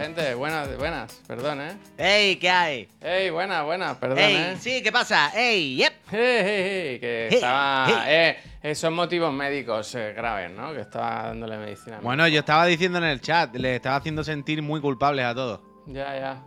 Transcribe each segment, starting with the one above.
gente, buenas, buenas, perdón, ¿eh? ¡Ey! ¿Qué hay? Ey, buenas, buenas, perdón, ¡Ey! ¿eh? Sí, ¿qué pasa? ¡Ey! ¡Yep! Hey, hey, hey, que Hey, estaba... hey. Eh, eh, son motivos médicos eh, graves, ¿no? Que estaba dándole medicina. a mi Bueno, hijo. yo estaba diciendo en el chat, le estaba haciendo sentir muy culpables a todos. Ya, ya.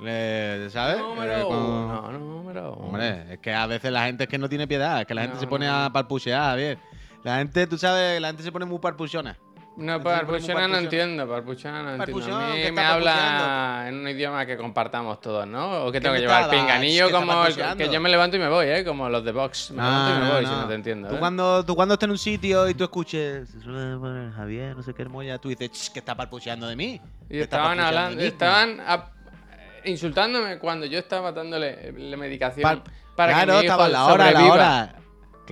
Le- ¿Sabes? Eh, Número con- uno, número uno. Hombre, es que a veces la gente es que no tiene piedad, es que la gente No, se pone no. a parpuchear, bien. La gente, tú sabes, la gente se pone muy parpuchona. No, Parpuchona no entiendo, Parpuchona no entiendo. Parpuchón, A mí ¿qué me habla en un idioma que compartamos todos, ¿no? O que ¿Qué tengo que llevar pinganillo ¿Qué está como el, que yo me levanto y me voy, ¿eh? Como los de Vox. Me levanto y me voy, si no te entiendo. Tú ¿eh? cuando, tú cuando estás en un sitio y tú escuches "Se suele poner Javier, no sé qué hermosa, tú dices "Ch, que está parpucheando de mí. Y estaban hablando, de mí". estaban insultándome cuando yo estaba dándole la medicación Par- para claro, que mi hijo estaba la hora, la sobreviva. hora.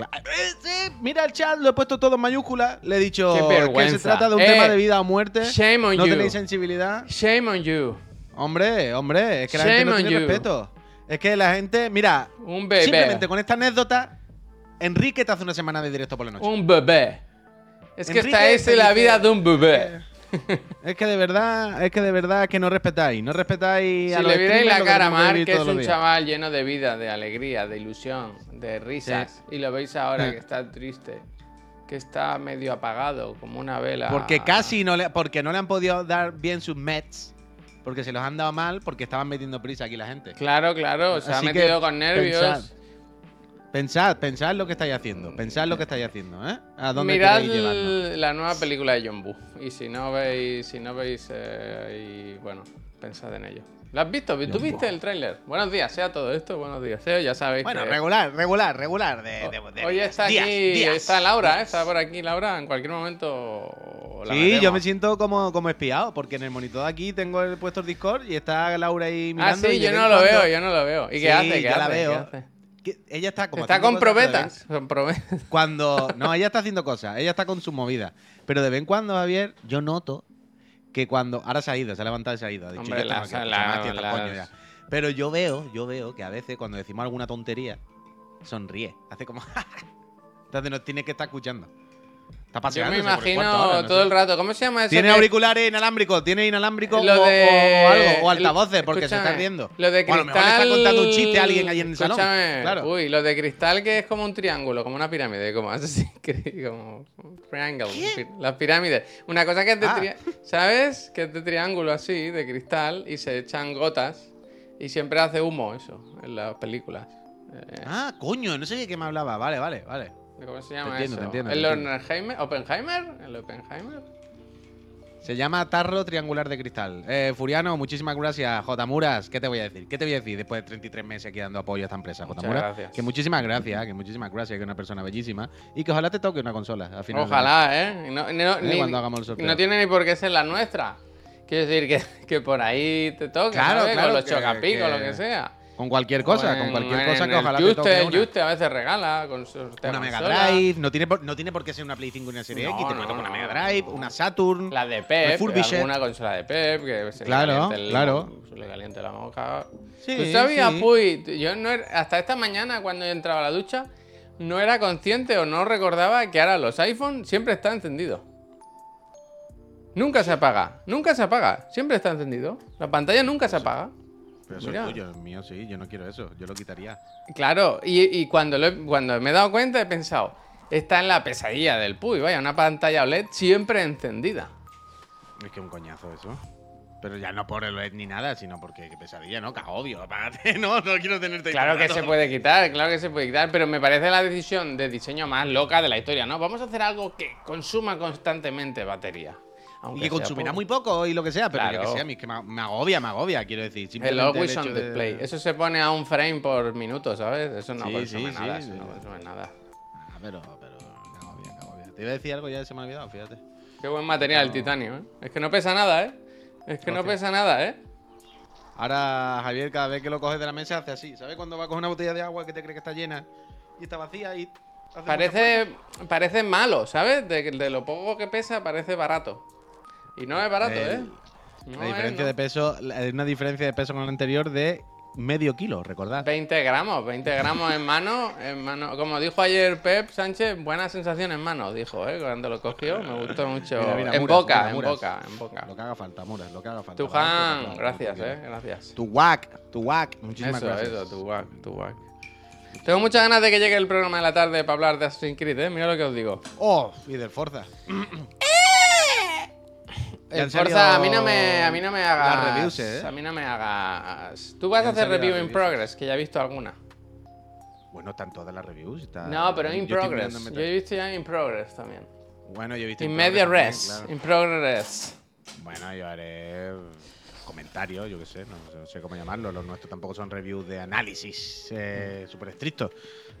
Eh, sí, mira el chat, lo he puesto todo en mayúscula. Le he dicho que se trata de un Eh, tema de vida o muerte. shame on no you. tenéis sensibilidad. Shame on you. Hombre, hombre, es que la Shame gente no tiene you. respeto. Es que la gente, mira, Un bebé. simplemente con esta anécdota, Enrique te hace una semana de directo por la noche. Un bebé. Es que Enrique esta es la vida de un bebé. Es que de verdad, es que de verdad que no respetáis, no respetáis a Si los le vierais la cara a Mark, que es un chaval lleno de vida, de alegría, de ilusión, de risas, y lo veis ahora que está triste, que está medio apagado, como una vela. Porque casi no le, porque no le han podido dar bien sus meds, porque se los han dado mal, porque estaban metiendo prisa aquí la gente. Claro, claro, se ha Así que metido con nervios. pensad. Pensad, pensad lo que estáis haciendo, pensad lo que estáis haciendo, ¿eh? ¿A dónde Mirad la nueva película de John Woo. Y si no veis, si no veis, eh, y bueno, pensad en ello. ¿Lo has visto? ¿Tú viste el tráiler? Buenos días, sea todo esto, buenos días. sea, ya sabéis Bueno, que... regular, regular, regular. De, de- de Hoy está días, aquí, días, está Laura, ¿eh? está por aquí Laura, en cualquier momento la Sí, metemos. yo me siento como, como espiado, porque en el monitor de aquí tengo el puesto el Discord y está Laura ahí Ah, mirando. sí, y de yo no lo cuando- veo, yo no lo veo. ¿Y Sí, qué hace? ¿Qué yo hace? la ¿Qué veo. hace? Que ella está como Está con probetas. Cuando. No, ella está haciendo cosas, ella está con su movida. Pero de vez en cuando, Javier, yo noto que cuando. Ahora se ha ido, se ha levantado y se ha ido. Ha dicho, Hombre, "Yo esto no las- quiero la- escuchar más, tío, hasta el las- coño ya". Pero yo veo, yo veo que a veces cuando decimos alguna tontería, sonríe. Hace como. Entonces nos tiene que estar escuchando. Está Yo me imagino todo el rato. ¿Cómo se llama eso? ¿Tiene que- auriculares inalámbricos? ¿Tiene inalámbricos o, algo? O altavoces, porque se está riendo. Lo de O a lo cristal. mejor le está contando un chiste a alguien ahí en el salón. Claro. Uy, lo de cristal que es como un triángulo, como una pirámide, como así, como un triangle. Las pirámides. Una cosa que es de Ah. tri- ¿Sabes? Que es de triángulo así, de cristal, y se echan gotas. Y siempre hace humo eso en las películas. Eh, Ah, coño, no sé de qué me hablaba. Vale, vale, vale. ¿Cómo se llama entiendo, eso? entiendo, ¿El. Oppenheimer? ¿Oppenheimer? ¿El Oppenheimer? Se llama tarro triangular de cristal. Eh, Furiano, muchísimas gracias. J. Muras, ¿qué te voy a decir? ¿Qué te voy a decir después de 33 meses aquí dando apoyo a esta empresa, J. Muras? Que muchísimas gracias, que muchísimas gracias, que es una persona bellísima. Y que ojalá te toque una consola al final. Ojalá, ¿eh? Y No, Eh, ni- cuando hagamos el sorteo. no tiene ni por qué ser la nuestra. Quiero decir que, que por ahí te toque, Claro, ¿sabes? claro, con los que- chocapicos, que- lo que sea. Con cualquier cosa, con cualquier cosa que el ojalá te Juste, toque el una. Juste a veces regala con Una Mega Drive, no tiene, por, no tiene por qué ser una Play 5 y una Serie No, X, te no, puede tocar una Mega Drive, una Saturn. La de Pep, alguna consola de Pep, que se Claro, le caliente el, claro. se le caliente la boca. Sí, ¿Tú sabías, sí. Puy? Yo no era- hasta esta mañana cuando yo entraba a la ducha, no era consciente o no recordaba que ahora los iPhone siempre están encendidos. Nunca se apaga, nunca se apaga, siempre está encendido. La pantalla nunca se apaga. Pero eso Mira. es tuyo, el mío sí, yo no quiero eso, yo lo quitaría. Claro, y, y cuando, lo he- cuando me he dado cuenta he pensado, está en la pesadilla del Puy, vaya, una pantalla OLED siempre encendida. Es que un coñazo eso. Pero ya no por el LED ni nada, sino porque qué pesadilla, ¿no? Que obvio, apágate, no, no quiero tenerte ahí Claro todo el que se rato. puede quitar, claro que se puede quitar, pero me parece la decisión de diseño más loca de la historia, ¿no? Vamos a hacer algo que consuma constantemente batería. Y aunque que sea consumirá poco. muy poco y lo que sea, pero yo Claro. que sea, a mí es que me, me agobia, me agobia, quiero decir. El always on de- display. Eso se pone a un frame por minuto, ¿sabes? Eso no Sí, consume sí, nada, sí, eso sí. no consume nada. Ah, pero, pero, me agobia, me agobia. Te iba a decir algo ya se me ha olvidado, fíjate. Qué buen material el titanio, ¿eh? Es que no pesa nada, ¿eh? Es que no pesa nada, ¿eh? Ahora, Javier, cada vez que lo coges de la mesa hace así. ¿Sabes cuando va a coger una botella de agua que te cree que está llena y está vacía y. Parece, parece malo, ¿sabes? De, de lo poco que pesa parece barato. Y no es barato, El- ¿eh? No La diferencia de peso, una diferencia de peso con el anterior de medio kilo, recordad. 20 gramos, 20 gramos en mano, en mano. Como dijo ayer Pep Sánchez, buena sensación en mano, dijo, ¿eh? Cuando lo cogió, me gustó mucho. Mira, mira, en Muras, boca, mira, en boca, en boca. Lo que haga falta, Muras, lo que haga falta. Tujan, Vale, gracias, eh, gracias. Tu wack, tu wack. Muchísimas Eso, gracias. eso, tu wack, tu wack. Tengo muchas ganas de que llegue el programa de la tarde para hablar de Assassin's Creed, ¿eh? Mira lo que os digo. Oh, y del Forza. El Forza, a mí no me, a mí no me hagas. las reviews, ¿eh? A mí no me hagas. Tú vas a hacer review in progress, que ya he visto alguna. Bueno, están todas las reviews. está- No, pero in yo progress. Yo he visto ya in progress también. Bueno, yo he visto In in media res. también, claro. In progress. Bueno, yo haré comentarios, yo qué sé, no, sé- no sé cómo llamarlo. Los nuestros tampoco son reviews de análisis eh, súper estrictos.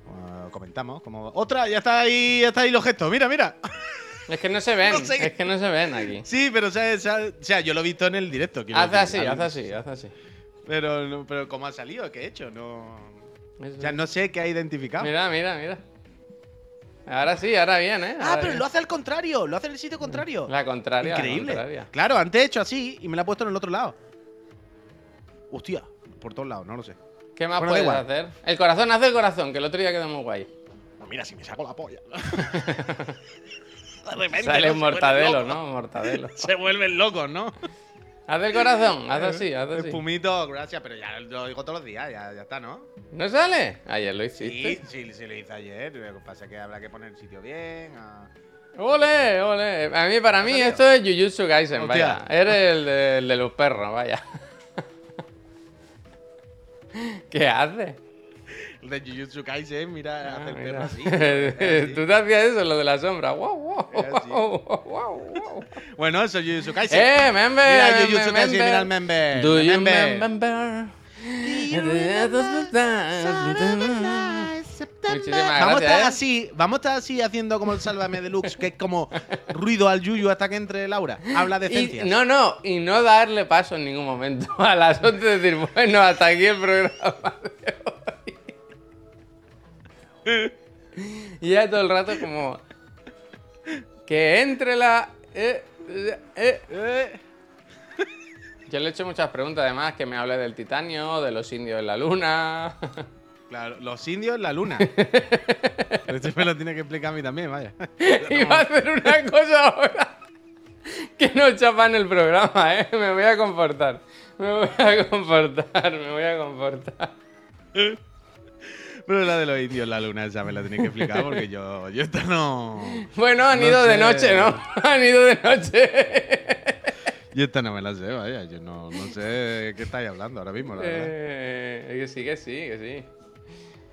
Uh, comentamos como... ¡Otra! Ya está ahí, ya está ahí los gestos. Mira, mira. Es que no se ven, No sé es que no se ven aquí. Sí, pero o sea, o sea, yo lo he visto en el directo. Haz decir, así, haz así, haz así. Pero, no- pero ¿cómo ha salido? ¿Qué he hecho? No... Eso. O sea, no sé qué ha identificado. Mira, mira, mira. Ahora sí, ahora bien, ¿eh? Ah, pero bien. lo hace al contrario, lo hace en el sitio contrario. La contraria. la Increíble. contraria. Claro, antes he hecho así y me la ha puesto en el otro lado. Hostia, por todos lados, no lo sé. ¿Qué más Bueno, puedes hacer? El corazón, haz el corazón, que el otro día quedó muy guay. Pues mira, si me saco la polla. Sale un mortadelo, ¿no? Mortadelo. Se vuelven locos, ¿no? Haz el corazón, haz así, haz así. Espumito, gracias, pero ya lo digo todos los días, ya, ya está, ¿no? ¿No sale? Ayer lo hiciste. sí, sí, lo hice ayer. Lo que pasa es que habrá que poner el sitio bien. ah. Ole, ole. A mí, para mí, esto es Jujutsu Kaisen, vaya. Eres el de, el de los perros, vaya. ¿Qué haces? De Jujutsu Kaisen, mira, Ah, mira. así. así. Tú te hacías eso, lo de la sombra. Wow, wow, wow, wow, wow. Bueno, eso es Jujutsu Kaisen. ¡Eh, member! Mira Jujutsu Kaisen, member. mira el member. Do you member. remember? Muchísimas Vamos a estar ¿eh? así, vamos a estar así haciendo como el Sálvame Deluxe, que es como ruido al yuyu hasta que entre Laura. Habla de Y, esencias. no, no, y no darle paso en ningún momento a las 11 decir, bueno, hasta aquí el programa de hoy. y ya todo el rato como que entre la... eh, eh, eh. Yo le he hecho muchas preguntas además, que me hable del titanio, de los indios en la luna. claro, los indios en la luna. Pero Esto me lo tiene que explicar a mí también, vaya. Iba a hacer una cosa ahora que no chapa en el programa, ¿eh? Me voy a comportar. Me voy a comportar, me voy a comportar. Pero la de los indios en la luna, esa me la tiene que explicar porque yo, yo esta no. Bueno, han No ido de noche, ¿no? Han ido de noche. Yo esta no me la sé, vaya. Yo no, no sé qué estáis hablando ahora mismo, la verdad. Eh, que sí, que sí, que sí.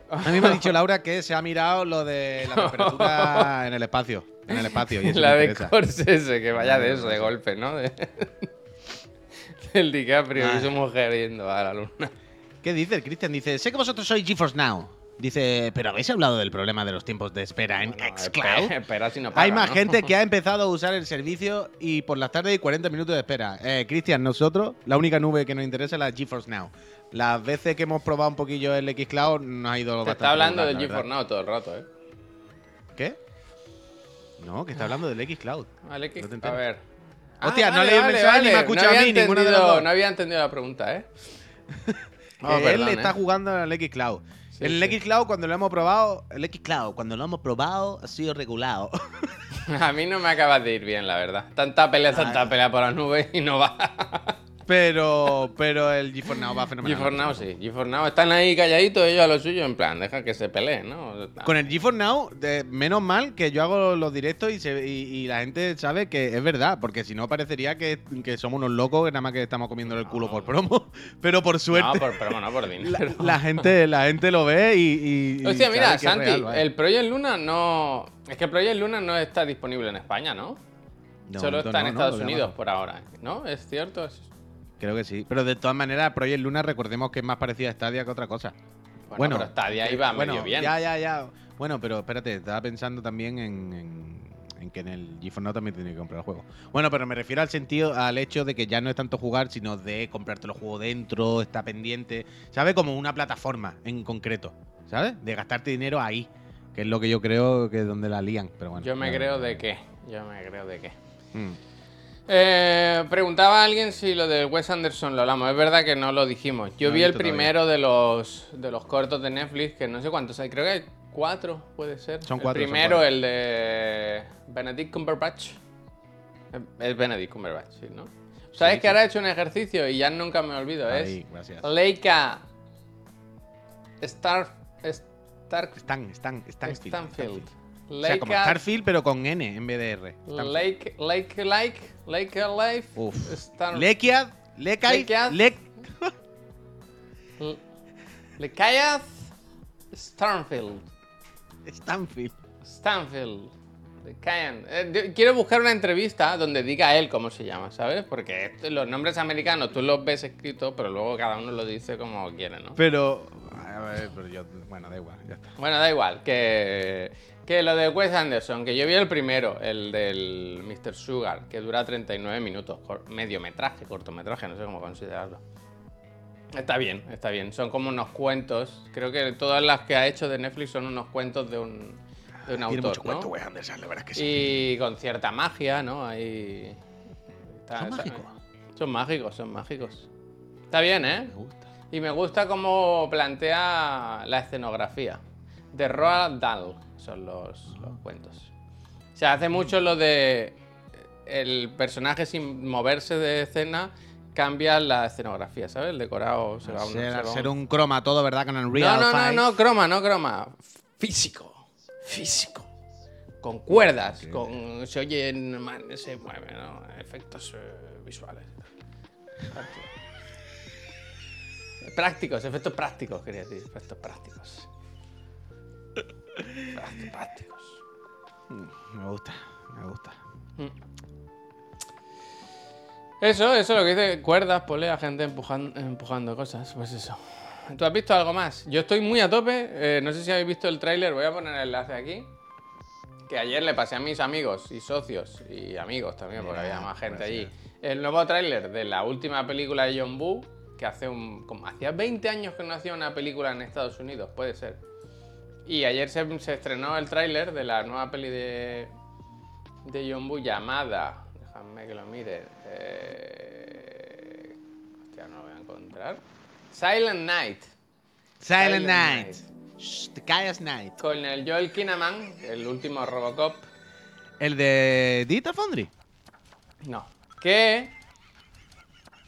A mí me ha dicho Laura que se ha mirado lo de la temperatura en el espacio. En el espacio. Y eso La de. Corsese, que vaya de eso, de golpe, ¿no? De- Del DiCaprio y su mujer yendo a la luna. ¿Qué dice el Cristian? Dice, sé que vosotros sois GeForce Now. Dice, pero ¿habéis hablado del problema de los tiempos de espera en xCloud? espera, si no paga, Hay más ¿no? gente que ha empezado a usar el servicio y por las tardes hay 40 minutos de espera. Eh, Cristian, nosotros, la única nube que nos interesa es la GeForce Now. Las veces que hemos probado un poquillo el xCloud nos ha ido Te bastante está hablando del GeForce. Now todo el rato, ¿eh? ¿Qué? No, que está hablando del xCloud. Vale, te a ver. Hostia, no leí el mensaje ni me ha escuchado a mí, ninguno de los entendido- dos. No había entendido la pregunta, ¿eh? Oh, Que él perdón, está ¿eh? jugando el xCloud. Sí, el sí. xCloud, cuando lo hemos probado, el xCloud, cuando lo hemos probado, ha sido regulado. A mí no me acaba de ir bien, la verdad. Tanta pelea, tanta pelea por las nubes y no va. pero, pero el GeForce Now va fenomenal. GeForce Now sí. GeForce Now están ahí calladitos ellos a lo suyo, en plan, deja que se peleen, ¿no? Con el GeForce Now, de- menos mal que yo hago los directos y, se- y- y la gente sabe que es verdad, porque si no parecería que, que somos unos locos que nada más que estamos comiendo el culo por promo. Pero por No, suerte, por, pero no por dinero. la gente, la gente lo ve y. Hostia, mira, Santi, real, el Project Luna no. Es que el Project Luna no está disponible en España, ¿no? Solo está en no, no, Estados Unidos por ahora, ¿no? ¿Es cierto? Es- Creo que sí. Pero de todas maneras, Project Luna, recordemos que es más parecida a Stadia que otra cosa. Bueno, pero Stadia iba bueno, medio bien. Ya, ya, ya. Bueno, pero espérate, estaba pensando también en, en- en que en el GeForce Now también tiene que comprar el juego. Bueno, pero me refiero al sentido, al hecho de que ya no es tanto jugar, sino de comprarte el juego dentro, está pendiente, ¿sabes? Como una plataforma en concreto, ¿sabes? De gastarte dinero ahí, que es lo que yo creo que es donde la lían. Pero bueno. Yo me creo de qué. Yo me creo de qué. Mm. Eh, preguntaba a alguien si lo de Wes Anderson lo hablamos. Es verdad que no lo dijimos. Yo No vi el todavía. primero de los, de los cortos de Netflix, que no sé cuántos hay. Creo que hay cuatro, puede ser. Son El cuatro, son primero, cuatro. el de Benedict Cumberbatch. Es Benedict Cumberbatch, sí, ¿no? ¿Sabes Sí, que ahora he hecho un ejercicio y ya nunca me olvido? Ahí, Es gracias. Leica Star, Star, Stan, Stan, Stanfield. Stanfield. O sea, como Starfield, pero con N en vez de R. Lake, Lake, Like, Lake Life. Uf. Star, Lekiad, Lekai. Lek... Lekayaz Stanfield. Stanfield. Stanfield. Eh, quiero buscar una entrevista donde diga él cómo se llama, ¿sabes? Porque esto- los nombres americanos tú los ves escritos, pero luego cada uno lo dice como quiere, ¿no? Pero... A ver, pero yo... Bueno, da igual, ya está. Bueno, da igual, que, que lo de Wes Anderson, que yo vi el primero, el del Mr. Sugar, que dura 39 minutos, mediometraje, cortometraje, no sé cómo considerarlo. Está bien, está bien, son como unos cuentos, creo que todas las que ha hecho de Netflix son unos cuentos de un, de un Tiene autor, mucho ¿no? cuento, Wes Anderson, la verdad es que sí. Y con cierta magia, ¿no? Ahí... está- ¿Son está- mágicos? Son mágicos, son mágicos. Está bien, ¿eh? Me gusta. Y me gusta cómo plantea la escenografía. De Roald Dahl son los, los cuentos. Se hace mucho lo de el personaje sin moverse de escena cambia la escenografía, ¿sabes? El decorado se va a un- Ser, un- ser un croma todo, ¿verdad? Con Unreal no, no, no, 5. no, croma, no croma. Físico. Físico. Con cuerdas, con. Se oyen. man, Se mueve, ¿no? Efectos eh, visuales. Prácticos, efectos prácticos, quería decir. Efectos prácticos. Efectos prácticos. Me gusta, me gusta. Eso, eso lo que dice cuerdas, polea, gente empujando, empujando cosas, pues eso. ¿Tú has visto algo más? Yo estoy muy a tope, eh, no sé si habéis visto el tráiler, voy a poner el enlace aquí. Que ayer le pasé a mis amigos y socios y amigos también, porque había más gente gracias. allí. El nuevo tráiler de la última película de John Woo, que hace un, como hacía 20 años que no hacía una película en Estados Unidos, puede ser. Y ayer se, se estrenó el tráiler de la nueva peli de, de John llamada. Déjame que lo mire. Eh, hostia, no lo voy a encontrar. Silent Night. Silent, Silent Night. Night. Shh, Night. Con el Joel Kinnaman, el último Robocop. ¿El de Dita Foundry? No. Que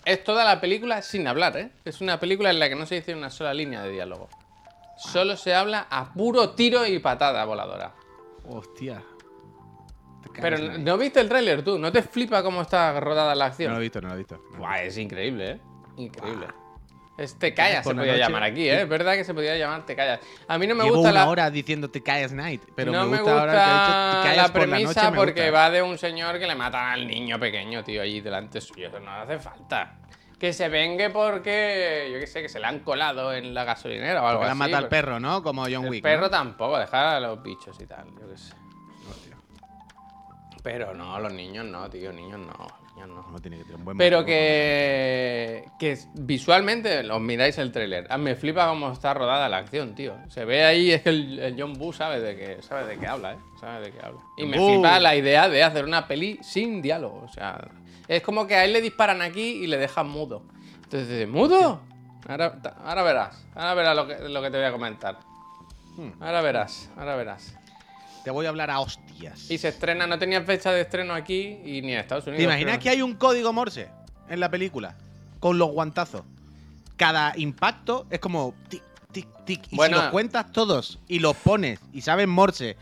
es toda la película sin hablar, ¿eh? Es una película en la que no se dice una sola línea de diálogo. Solo se habla a puro tiro y patada voladora. Hostia. Pero. ¿no viste el tráiler tú? ¿No te flipa cómo está rodada la No acción? lo he visto, no lo he visto. Buah, es increíble, ¿eh? Increíble. Es Te callas, Por se la podía noche- llamar aquí, ¿eh? Es verdad que se podía llamar Te callas. A mí no me Llevo gusta una la... hora diciendo The Chaos Night, pero no me gusta, ahora que ha dicho la Te callas por la premisa noche, me porque gusta. va de un señor que le matan al niño pequeño, tío, allí delante suyo. Eso no hace falta. Que se vengue porque, yo qué sé, que se le han colado en la gasolinera o algo Porque le así. mata al perro, ¿no? Como John El Wick. perro ¿no? tampoco, dejar a los bichos y tal, yo qué sé. Hostia, Pero no, los niños no, tío, niños no, niños no. no tiene que tener un buen Pero que, que visualmente, os miráis el tráiler, ah, me flipa cómo está rodada la acción, tío. Se ve ahí, es que el, el John Boo sabe de qué, sabe de qué habla, ¿eh? Sabe de qué habla. Y me flipa la idea de hacer una peli sin diálogo, o sea, es como que a él le disparan aquí y le dejan mudo. Entonces dice, ¿mudo? Ahora, verás, ahora verás lo que, lo que te voy a comentar. Hmm. Ahora verás, ahora verás. Te voy a hablar a hostias. Y se estrena, no tenía fecha de estreno aquí y ni en Estados Unidos. ¿Te imaginas que hay un código Morse en la película? Con los guantazos. Cada impacto es como tic, tic, tic. Y Bueno. si los cuentas todos y los pones y sabes Morse,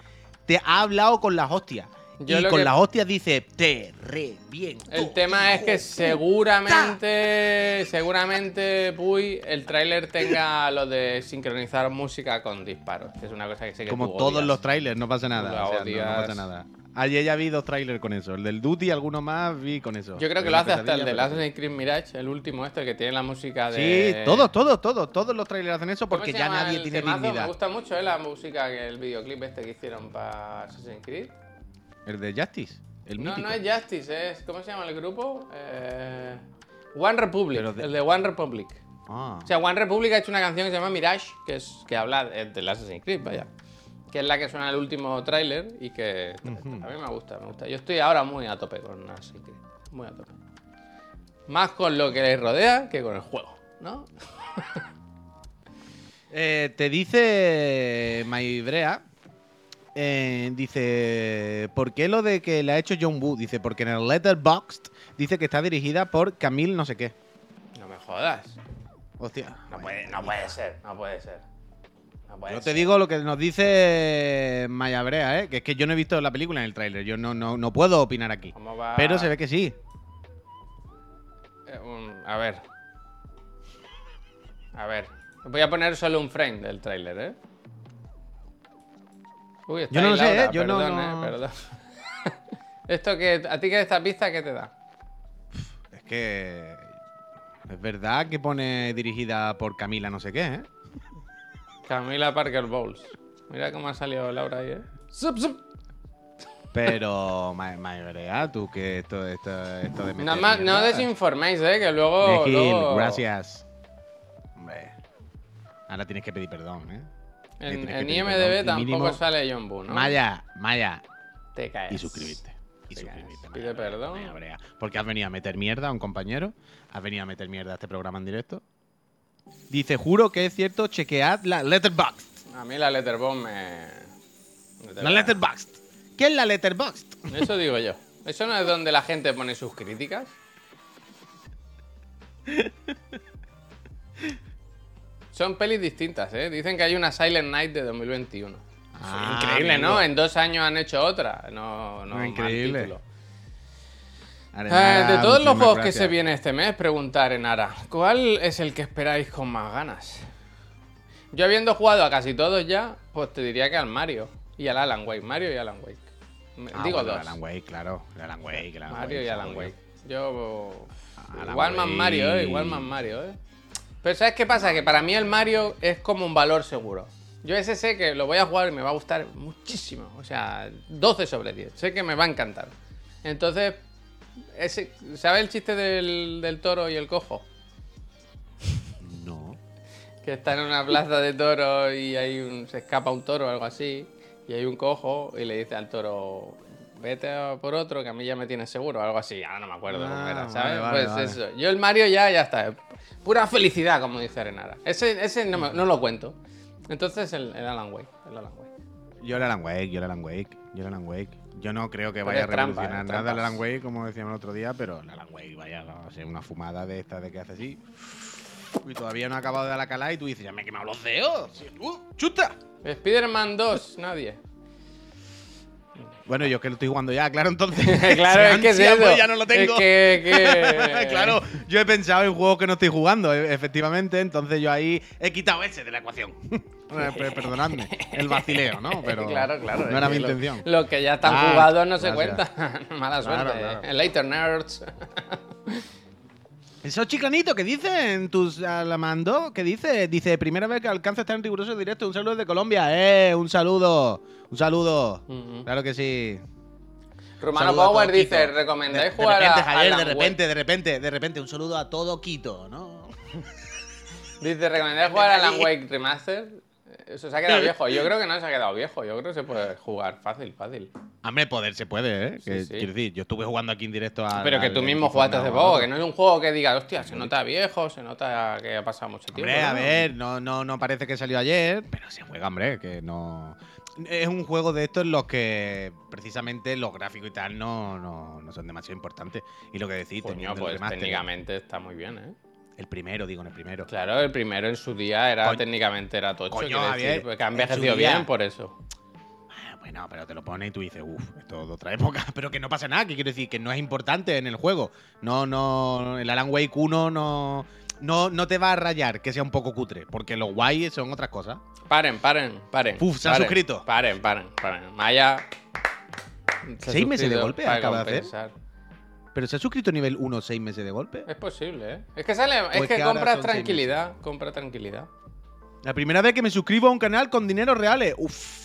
te ha hablado con las hostias. Yo y con que- las hostias dice, te reviento. El tema es que seguramente, seguramente, Puy, el tráiler tenga lo de sincronizar música con disparos, que es una cosa que sé que Como tú todos odias. los trailers, no pasa nada. la o sea, no- pasa nada. Ayer ya vi dos trailers con eso. El del Duty alguno más vi con eso. Yo creo que lo hace hasta el Pesadilla, de pero- Assassin's Creed Mirage, el último este, el que tiene la música Sí, de... todos, todos, todos. Todos los trailers hacen eso ¿Cómo porque ya nadie tiene temazo? Me gusta mucho eh, la música, el videoclip este que hicieron para Assassin's Creed. El de Justice. El No, mítico. no es Justice, es... ¿Cómo se llama el grupo? Eh, One Republic, de- el de One Republic. Ah. O sea, One Republic ha hecho una canción que se llama Mirage, que es que habla de, del Assassin's Creed, vaya. Que es la que suena en el último tráiler y que a mí me gusta, me gusta. Yo estoy ahora muy a tope con Assassin's Creed. Muy a tope. Más con lo que les rodea que con el juego, ¿no? Eh, te dice Maibrea. Eh, dice, ¿por qué lo de que le ha hecho John Woo? Dice, porque en el Letterboxd dice que está dirigida por Camille no sé qué. No me jodas. Hostia. No puede, no puede ser, no puede ser. No puede Yo te digo lo que nos dice Maya Brea, ¿eh? que es que yo no he visto la película en el tráiler, yo no, no, no puedo opinar aquí. Pero se ve que sí. Eh, un- a ver. A ver. Voy a poner solo un frame del tráiler, ¿eh? Uy, Yo no lo sé, ¿eh? Yo no- perdón, no- ¿eh? Perdón. Esto que... ¿A ti que esta pista qué te da? Es que es verdad que pone dirigida por Camila no sé qué, ¿eh? Camila Parker Bowles. Mira cómo ha salido Laura ahí, ¿eh? Zup, zup. Pero, Ma- Maya Brea, tú que esto, esto, esto de meter Nada más, no mierda- desinforméis, ¿eh? Que luego... Luego gracias. Hombre. Ahora tienes que pedir perdón, ¿eh? En, IMDB tampoco sale John Boo, ¿no? Maya, Maya. Te caes. Y suscribirte. Y Te suscribirte. caes. Maya Pide perdón. Porque has venido a meter mierda a un compañero. Has venido a meter mierda a este programa en directo. Dice, juro que es cierto, chequead la Letterboxd. A mí la Letterboxd me... me La Letterboxd. ¿Qué es la Letterboxd? Eso digo yo. ¿Eso no es donde la gente pone sus críticas? Son pelis distintas, ¿eh? Dicen que hay una Silent Night de 2021. Ah, increíble, amigo. ¿no? En dos años han hecho otra. No, no, Increíble. Arenara, Eh, de todos los juegos que se viene este mes, preguntar en Ara, ¿cuál es el que esperáis con más ganas? Yo habiendo jugado a casi todos ya, pues te diría que al Mario y al Alan Wake. Mario y Alan Wake. Ah, Digo bueno, dos. Alan Wake, claro. Alan Wake, Alan Mario Wake, y Alan. Wake. Yo. Alan igual más. Mario, ¿eh? Igual más Mario, ¿eh? Pero ¿sabes qué pasa? Que para mí el Mario es como un valor seguro. Yo ese sé que lo voy a jugar y me va a gustar muchísimo. O sea, 12 sobre 10. Sé que me va a encantar. Entonces, ese, ¿sabes el chiste del, del toro y el cojo? No. Que está en una plaza de toros y hay un, se escapa un toro o algo así. Y hay un cojo y le dice al toro, vete por otro que a mí ya me tienes seguro. Algo así, ahora no me acuerdo cómo Ah, era, vale, ¿sabes? vale, pues vale. eso. Yo el Mario ya, ya está. Pura felicidad, como dice Arenara. Ese, ese no, me- no lo cuento. Entonces el, el Alan Wake. El Alan Wake. Yo el Alan Wake, yo el Alan Wake, yo el Alan Wake. Yo no creo que vaya a trampa, revolucionar es nada el. Alan Wake, como decíamos el otro día, pero el Alan Wake vaya a ser una fumada de esta de que hace así. Y todavía no ha acabado de dar la cala y tú dices, ya me he quemado los dedos. Sí, ¡Uh, ¡Chuta! Spider-Man 2, nadie. Bueno, yo es que lo estoy jugando ya, claro, entonces. claro, es que es eso. ya no lo tengo. Es que, que- claro, yo he pensado en juegos que no estoy jugando, e- efectivamente, entonces yo ahí he quitado ese de la ecuación. Eh, per- Perdonadme, el vacileo, ¿no? Pero claro, claro. no era mi lo- intención. Los que ya están Ah, jugados no se cuentan. Mala suerte. Claro, claro. Later Nerds. Eso chiclanito, ¿qué dice en tus alamando? ¿Qué dice? Dice, primera vez que alcanza estar en riguroso directo. Un saludo de Colombia. ¡Eh! Un saludo. Un saludo. Claro que sí. Romano Power dice, Quito. ¿recomendáis de, de jugar repente, a Javier, Alan de Wake? repente, de repente, de repente, un saludo a todo Quito, ¿no? Dice, ¿recomendáis jugar a Alan Wake Remaster? Eso se ha quedado viejo. Yo creo que no se ha quedado viejo. Yo creo que se puede jugar fácil, fácil. Hombre, poder se puede, ¿eh? Que, Sí, sí. Quiero decir, yo estuve jugando aquí en directo a. Pero que tú mismo jugaste hace poco, que no es un juego que diga, hostia, se nota viejo, se nota que ha pasado mucho tiempo. Hombre, a ver, no, no, no parece que salió ayer, pero se juega, hombre, que no. Es un juego de estos en los que precisamente los gráficos y tal no, no, no son demasiado importantes. Y lo que decís, Coño, pues técnicamente está muy bien, ¿eh? El primero, digo, en el primero. Claro, el primero en su día era Coño. técnicamente era tocho, Coño, Javier, decir, ha en día. bien por eso. Ah, Bueno, pero te lo pones y tú dices, uff, esto es de otra época. Pero que no pasa nada, que quiero decir que no es importante en el juego. No, no, el Alan Wake 1 no, no, no te va a rayar que sea un poco cutre, porque los guay son otras cosas. Paren, paren, paren. Uf, se ha paren, suscrito. Paren, paren, paren. Maya. se ¿Seis meses de golpe acaba de hacer? Pero se ha suscrito nivel 1 seis meses de golpe. Es posible, ¿eh? Es que sale, es Pues que, que compras tranquilidad, compra tranquilidad. La primera vez que me suscribo a un canal con dinero reales. Uf.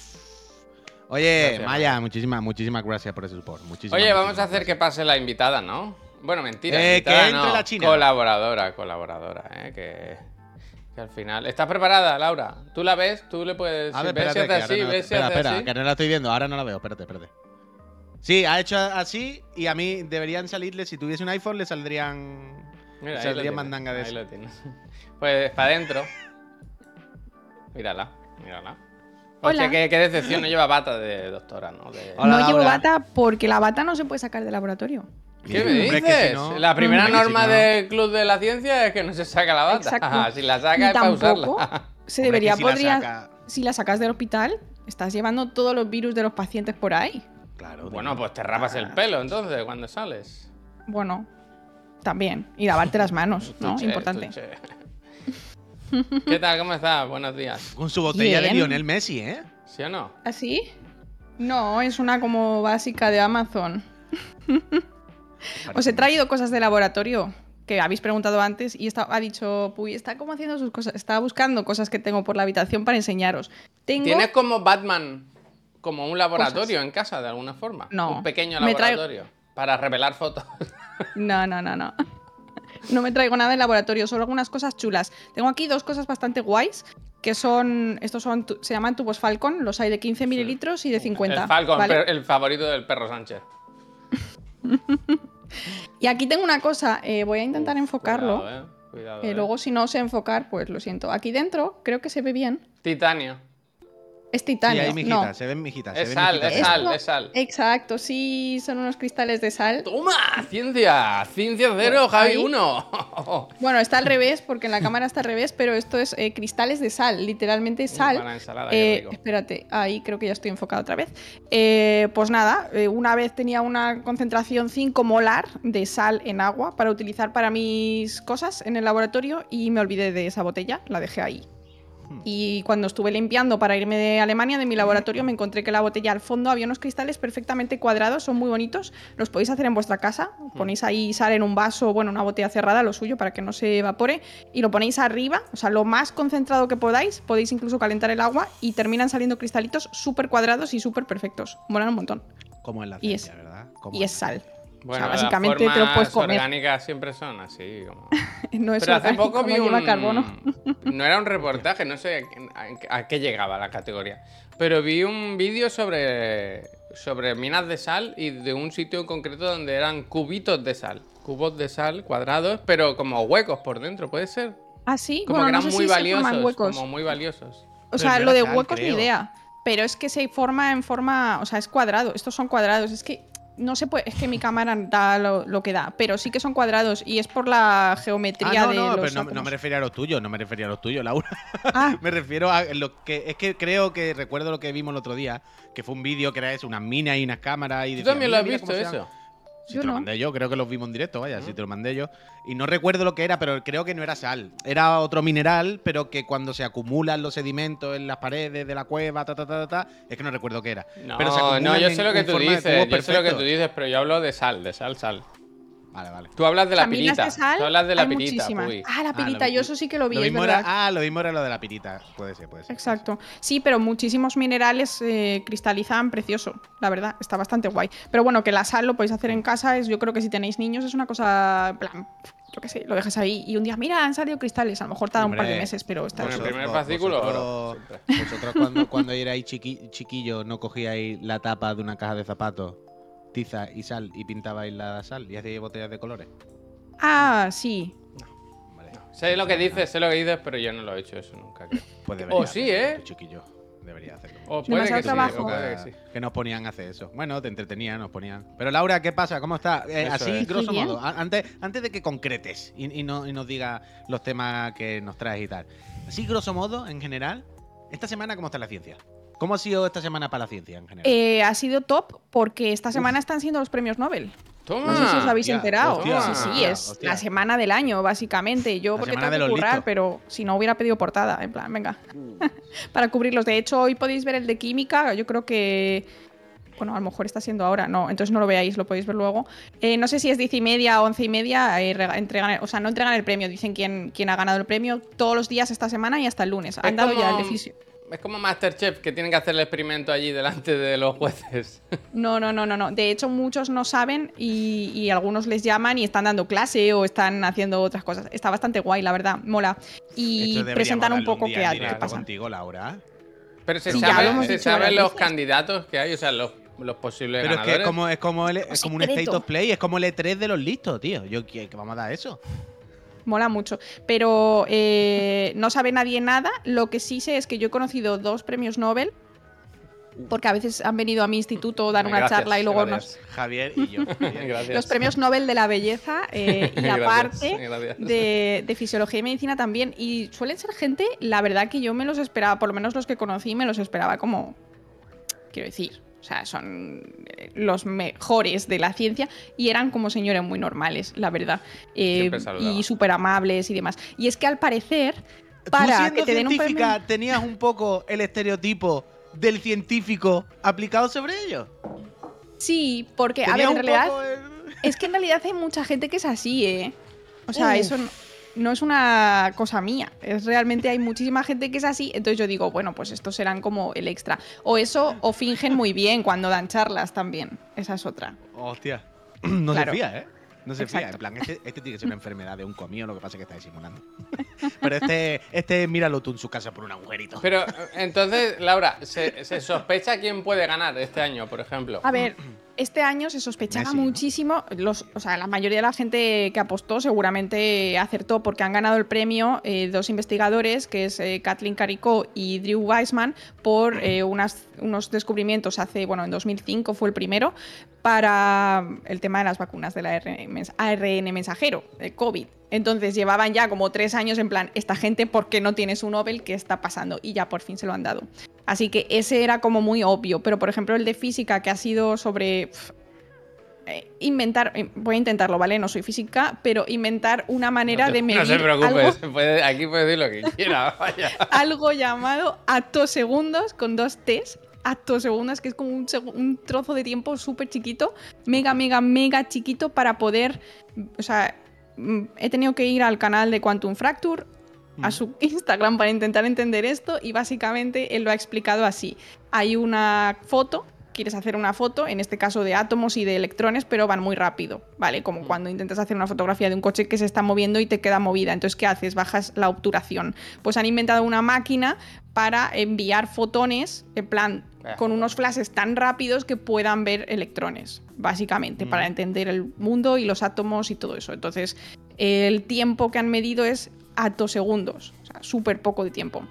Oye, Gracias, Maya, muchísimas, muchísimas gracias por ese support. Muchísimas, Oye, vamos a hacer que pase la invitada, ¿no? Bueno, mentira. Eh, invitada que entre no, la china. Colaboradora, colaboradora, ¿eh? Que, que al final. ¿Estás preparada, Laura? ¿Tú la ves? ¿Tú le puedes. A ver, ves si espérate, hace que ahora así? no- ¿Ves si espera, hace espera, así? que no la estoy viendo. Ahora no la veo. Espérate, espérate. Sí, ha hecho así y a mí deberían salirle, si tuviese un iPhone, le saldrían. Mira, mandanga de ahí eso. lo tienes. Pues para adentro. Mírala, mírala. Hola. qué, qué decepción, no lleva bata de doctora, ¿no? De- Hola, no llevo bata porque la bata no se puede sacar del laboratorio. ¿Qué me dices? que si no- la primera si norma no- del Club de la Ciencia es que no se saca la bata. Si la saca Ni es para tampoco usarla. se debería si la podría saca- si la sacas del hospital estás llevando todos los virus de los pacientes por ahí. Claro, bueno, pues te rapas el pelo entonces cuando sales. Bueno, también y lavarte las manos, ¿no? Tuche, Importante. tuche. ¿Qué tal? ¿Cómo estás? Buenos días. Con su botella de. Lionel Messi, ¿eh? ¿Sí o no? ¿Así? No, es una como básica de Amazon. Os he traído cosas de laboratorio que habéis preguntado antes y está, ha dicho, Puy, está como haciendo sus cosas, está buscando cosas que tengo por la habitación para enseñaros. Tengo ¿Tienes como Batman, como un laboratorio en casa de alguna forma? No. Un pequeño traigo- laboratorio para revelar fotos. No, no, no, no. No me traigo nada del laboratorio, solo algunas cosas chulas. Tengo aquí dos cosas bastante guays, que son, estos son, se llaman tubos Falcon, los hay de 15 mililitros y de 50. el Falcon, el favorito del perro Sánchez. Y aquí tengo una cosa, eh, voy a intentar enfocarlo. Cuidado, eh. Cuidado, Eh, eh. luego, si no sé enfocar, pues lo siento. Aquí dentro, creo que se ve bien. Titanio. Es Sí, titanio. hay mijitas, no. se ven mijitas. se Es ven sal, mijitas. es sal, es sal. Exacto, sí, son unos cristales de sal. ¡Toma! ¡Ciencia! ¡Ciencia cero, Javi Ahí. 1! Bueno, está al revés, porque en la cámara está al revés, pero esto es eh, cristales de sal, literalmente sal. para la ensalada, Eh, rico. espérate, ahí creo que ya estoy enfocado otra vez. Eh, pues nada, eh, una vez tenía una concentración 5 molar de sal en agua para utilizar para mis cosas en el laboratorio y me olvidé de esa botella, la dejé ahí. Hmm. Y cuando estuve limpiando para irme de Alemania, de mi laboratorio, me encontré que la botella al fondo había unos cristales perfectamente cuadrados, son muy bonitos. Los podéis hacer en vuestra casa. Hmm. Ponéis ahí sal en un vaso, bueno, una botella cerrada, lo suyo, para que no se evapore. Y lo ponéis arriba, o sea, lo más concentrado que podáis. Podéis incluso calentar el agua y terminan saliendo cristalitos súper cuadrados y súper perfectos. Molan un montón. Como en la Y ciencia, es- ¿verdad? Como Y es sal. Bueno, sea, básicamente las te lo puedes formas comer. orgánicas siempre son así. Como... No es Pero hace orgánico, poco no vi un... carbono. No era un reportaje, no sé a, qué llegaba la categoría. Pero vi un vídeo sobre, sobre minas de sal y de un sitio en concreto donde eran cubitos de sal. Cubos de sal cuadrados, pero como huecos por dentro, ¿puede ser? Ah, sí, Como bueno, que no eran sé muy si se forman valiosos. huecos. Como muy valiosos. O Pero sea, no lo de sal, huecos ni idea. Pero es que se forma en forma. O sea, es cuadrado. Estos son cuadrados. Es que no se puede. Es que mi cámara da lo, lo que da. Pero sí que son cuadrados. Y es por la geometría Ah, no, de no, los pero no, me refería a los tuyos, no me refería a los tuyos, Laura. Ah, me refiero a lo que. Es que creo que recuerdo lo que vimos el otro día, que fue un vídeo que era eso, unas minas y unas cámaras. Y ¿Tú decía, también "Mira, lo has mira visto eso? Han-". Si Yo te lo no. mandé yo, creo que los vimos en directo, vaya, si te lo mandé yo. Y no recuerdo lo que era, pero creo que no era sal. Era otro mineral, pero que cuando se acumulan los sedimentos en las paredes de la cueva, ta, ta, ta, ta, ta, es que no recuerdo qué era. No, pero se acumulan no, yo sé lo que tú dices. Yo sé lo que tú dices, pero yo hablo de sal, de sal, sal. Vale, vale. Tú hablas de la Caminas pirita. de sal. Tú hablas de la hay pirita, muchísimas. Ah, la Ah, pirita. lo- Yo eso sí que lo vi. Lo es mismo verdad. era, ah, lo mismo era lo de la pirita. Puede ser, puede ser. Exacto. Sí, pero muchísimos minerales eh, cristalizan precioso, la verdad. Está bastante guay. Pero bueno, que la sal lo podéis hacer en casa. Es, yo creo que si tenéis niños es una cosa, en plan, yo qué sé, lo dejas ahí y un día, mira, han salido cristales. A lo mejor tarda un par de meses, pero está Bueno, el primer fascículo, vosotros-. Vosotros cuando, cuando erais chiqui- chiquillos no cogíais la tapa de una caja de zapatos, tiza y sal y pintabais la sal y hacíais botellas de colores. Ah, sí. Vale. Sé lo que dices, sé lo que dices, pero yo no lo he hecho eso nunca. creo. Pues O debería sí, hacerlo, ¿eh? chiquillo. Debería hacerlo. O puede Demasiado que sí, trabajo. o sí. Que nos ponían a hacer eso. Bueno, te entretenían, nos ponían. Pero Laura, ¿qué pasa? ¿Cómo estás? Eh, así, es. grosso modo, antes, antes de que concretes y, y no- y nos digas los temas que nos traes y tal. Así, grosso modo, en general, esta semana, ¿cómo está la ciencia? ¿Cómo ha sido esta semana para la ciencia en general? Eh, ha sido top porque esta semana están siendo los premios Nobel. Toma. No sé si os habéis hostia, enterado. hostia, sí, sí, hostia, es hostia. la semana del año, básicamente. Yo La porque tengo de que currar, listos. pero si no hubiera pedido portada, en plan, venga. Para cubrirlos. De hecho, hoy podéis ver el de química. Yo creo que. Bueno, a lo mejor está siendo ahora, no, entonces no lo veáis, lo podéis ver luego. Eh, no sé si es 10 y media o 11 y media, eh, rega- entregan, o sea, no entregan el premio, dicen quién, quién ha ganado el premio todos los días esta semana y hasta el lunes. Han dado ya el eficio. Es como Masterchef, que tienen que hacer el experimento allí delante de los jueces. No, no, no, no, no. De hecho, muchos no saben y, y algunos les llaman y están dando clase o están haciendo otras cosas. Está bastante guay, la verdad. Mola. Y presentan un poco día qué, qué pasa. contigo, Laura. Pero se Sí, ya lo saben, los veces. candidatos que hay, o sea, los los posibles Pero es que ganadores. es como, es como, el- es como un secreto. State of Play, es como el E3 de los listos, tío. Yo que que vamos a dar eso. Mola mucho. Pero eh, no sabe nadie nada. Lo que sí sé es que yo he conocido dos premios Nobel. Porque a veces han venido a mi instituto a dar una Gracias, charla y luego nos. gracias. Javier y yo. Gracias. Los premios Nobel de la belleza eh, y Gracias, aparte gracias. de, de fisiología y medicina también. Y suelen ser gente, la verdad que yo me los esperaba, por lo menos los que conocí, me los esperaba como. Quiero decir. O sea, son eh, los mejores de la ciencia y eran como señores muy normales, la verdad. Eh, y súper amables y demás. Y es que al parecer, Tú para siendo que te den un premio. tenías un poco el estereotipo del científico aplicado sobre ellos. Sí, porque, a ver, en realidad. el- Es que en realidad hay mucha gente que es así, ¿eh? O sea, Uf. eso no, no es una cosa mía. Es realmente hay muchísima gente que es así. Entonces yo digo, bueno, pues estos serán como el extra. O eso, o fingen muy bien cuando dan charlas también. Esa es otra. Hostia. No Claro. se fía, ¿eh? No se fía. En plan, este, este tiene que ser una enfermedad de un comido, lo que pasa es que está disimulando. Pero este, este míralo tú en su casa por un agujerito. Pero entonces, Laura, ¿se, se sospecha quién puede ganar este año, por ejemplo? A ver, este año se sospechaba Messi, ¿no? muchísimo. Los, o sea, la mayoría de la gente que apostó seguramente acertó porque han ganado el premio eh, dos investigadores, que es eh, Kathleen Caricó y Drew Weissman, por eh, unas, unos descubrimientos hace, bueno, en 2005 fue el primero, para el tema de las vacunas del ARN, ARN mensajero, de COVID. Entonces llevaban ya como tres años en plan, esta gente, ¿por qué no tiene su Nobel? ¿Qué está pasando? Y ya por fin se lo han dado. Así que ese era como muy obvio, pero por ejemplo el de física que ha sido sobre eh, inventar, eh, voy a intentarlo, ¿vale? No soy física, pero inventar una manera no te- de medir No se preocupes, algo, puede- aquí puede decir lo que quiera, vaya. algo llamado atosegundos con dos T's. Atosegundos, que es como un, un trozo de tiempo súper chiquito, mega, mega, mega chiquito para poder. O sea, he tenido que ir al canal de Quantum Fracture, a su Instagram para intentar entender esto y básicamente él lo ha explicado así. Hay una foto, quieres hacer una foto, en este caso de átomos y de electrones, pero van muy rápido, ¿vale? Como cuando intentas hacer una fotografía de un coche que se está moviendo y te queda movida. Entonces, ¿qué haces? Bajas la obturación. Pues han inventado una máquina para enviar fotones, en plan, con unos flashes tan rápidos que puedan ver electrones, básicamente, para entender el mundo y los átomos y todo eso. Entonces, el tiempo que han medido es atosegundos, o sea, súper poco de tiempo.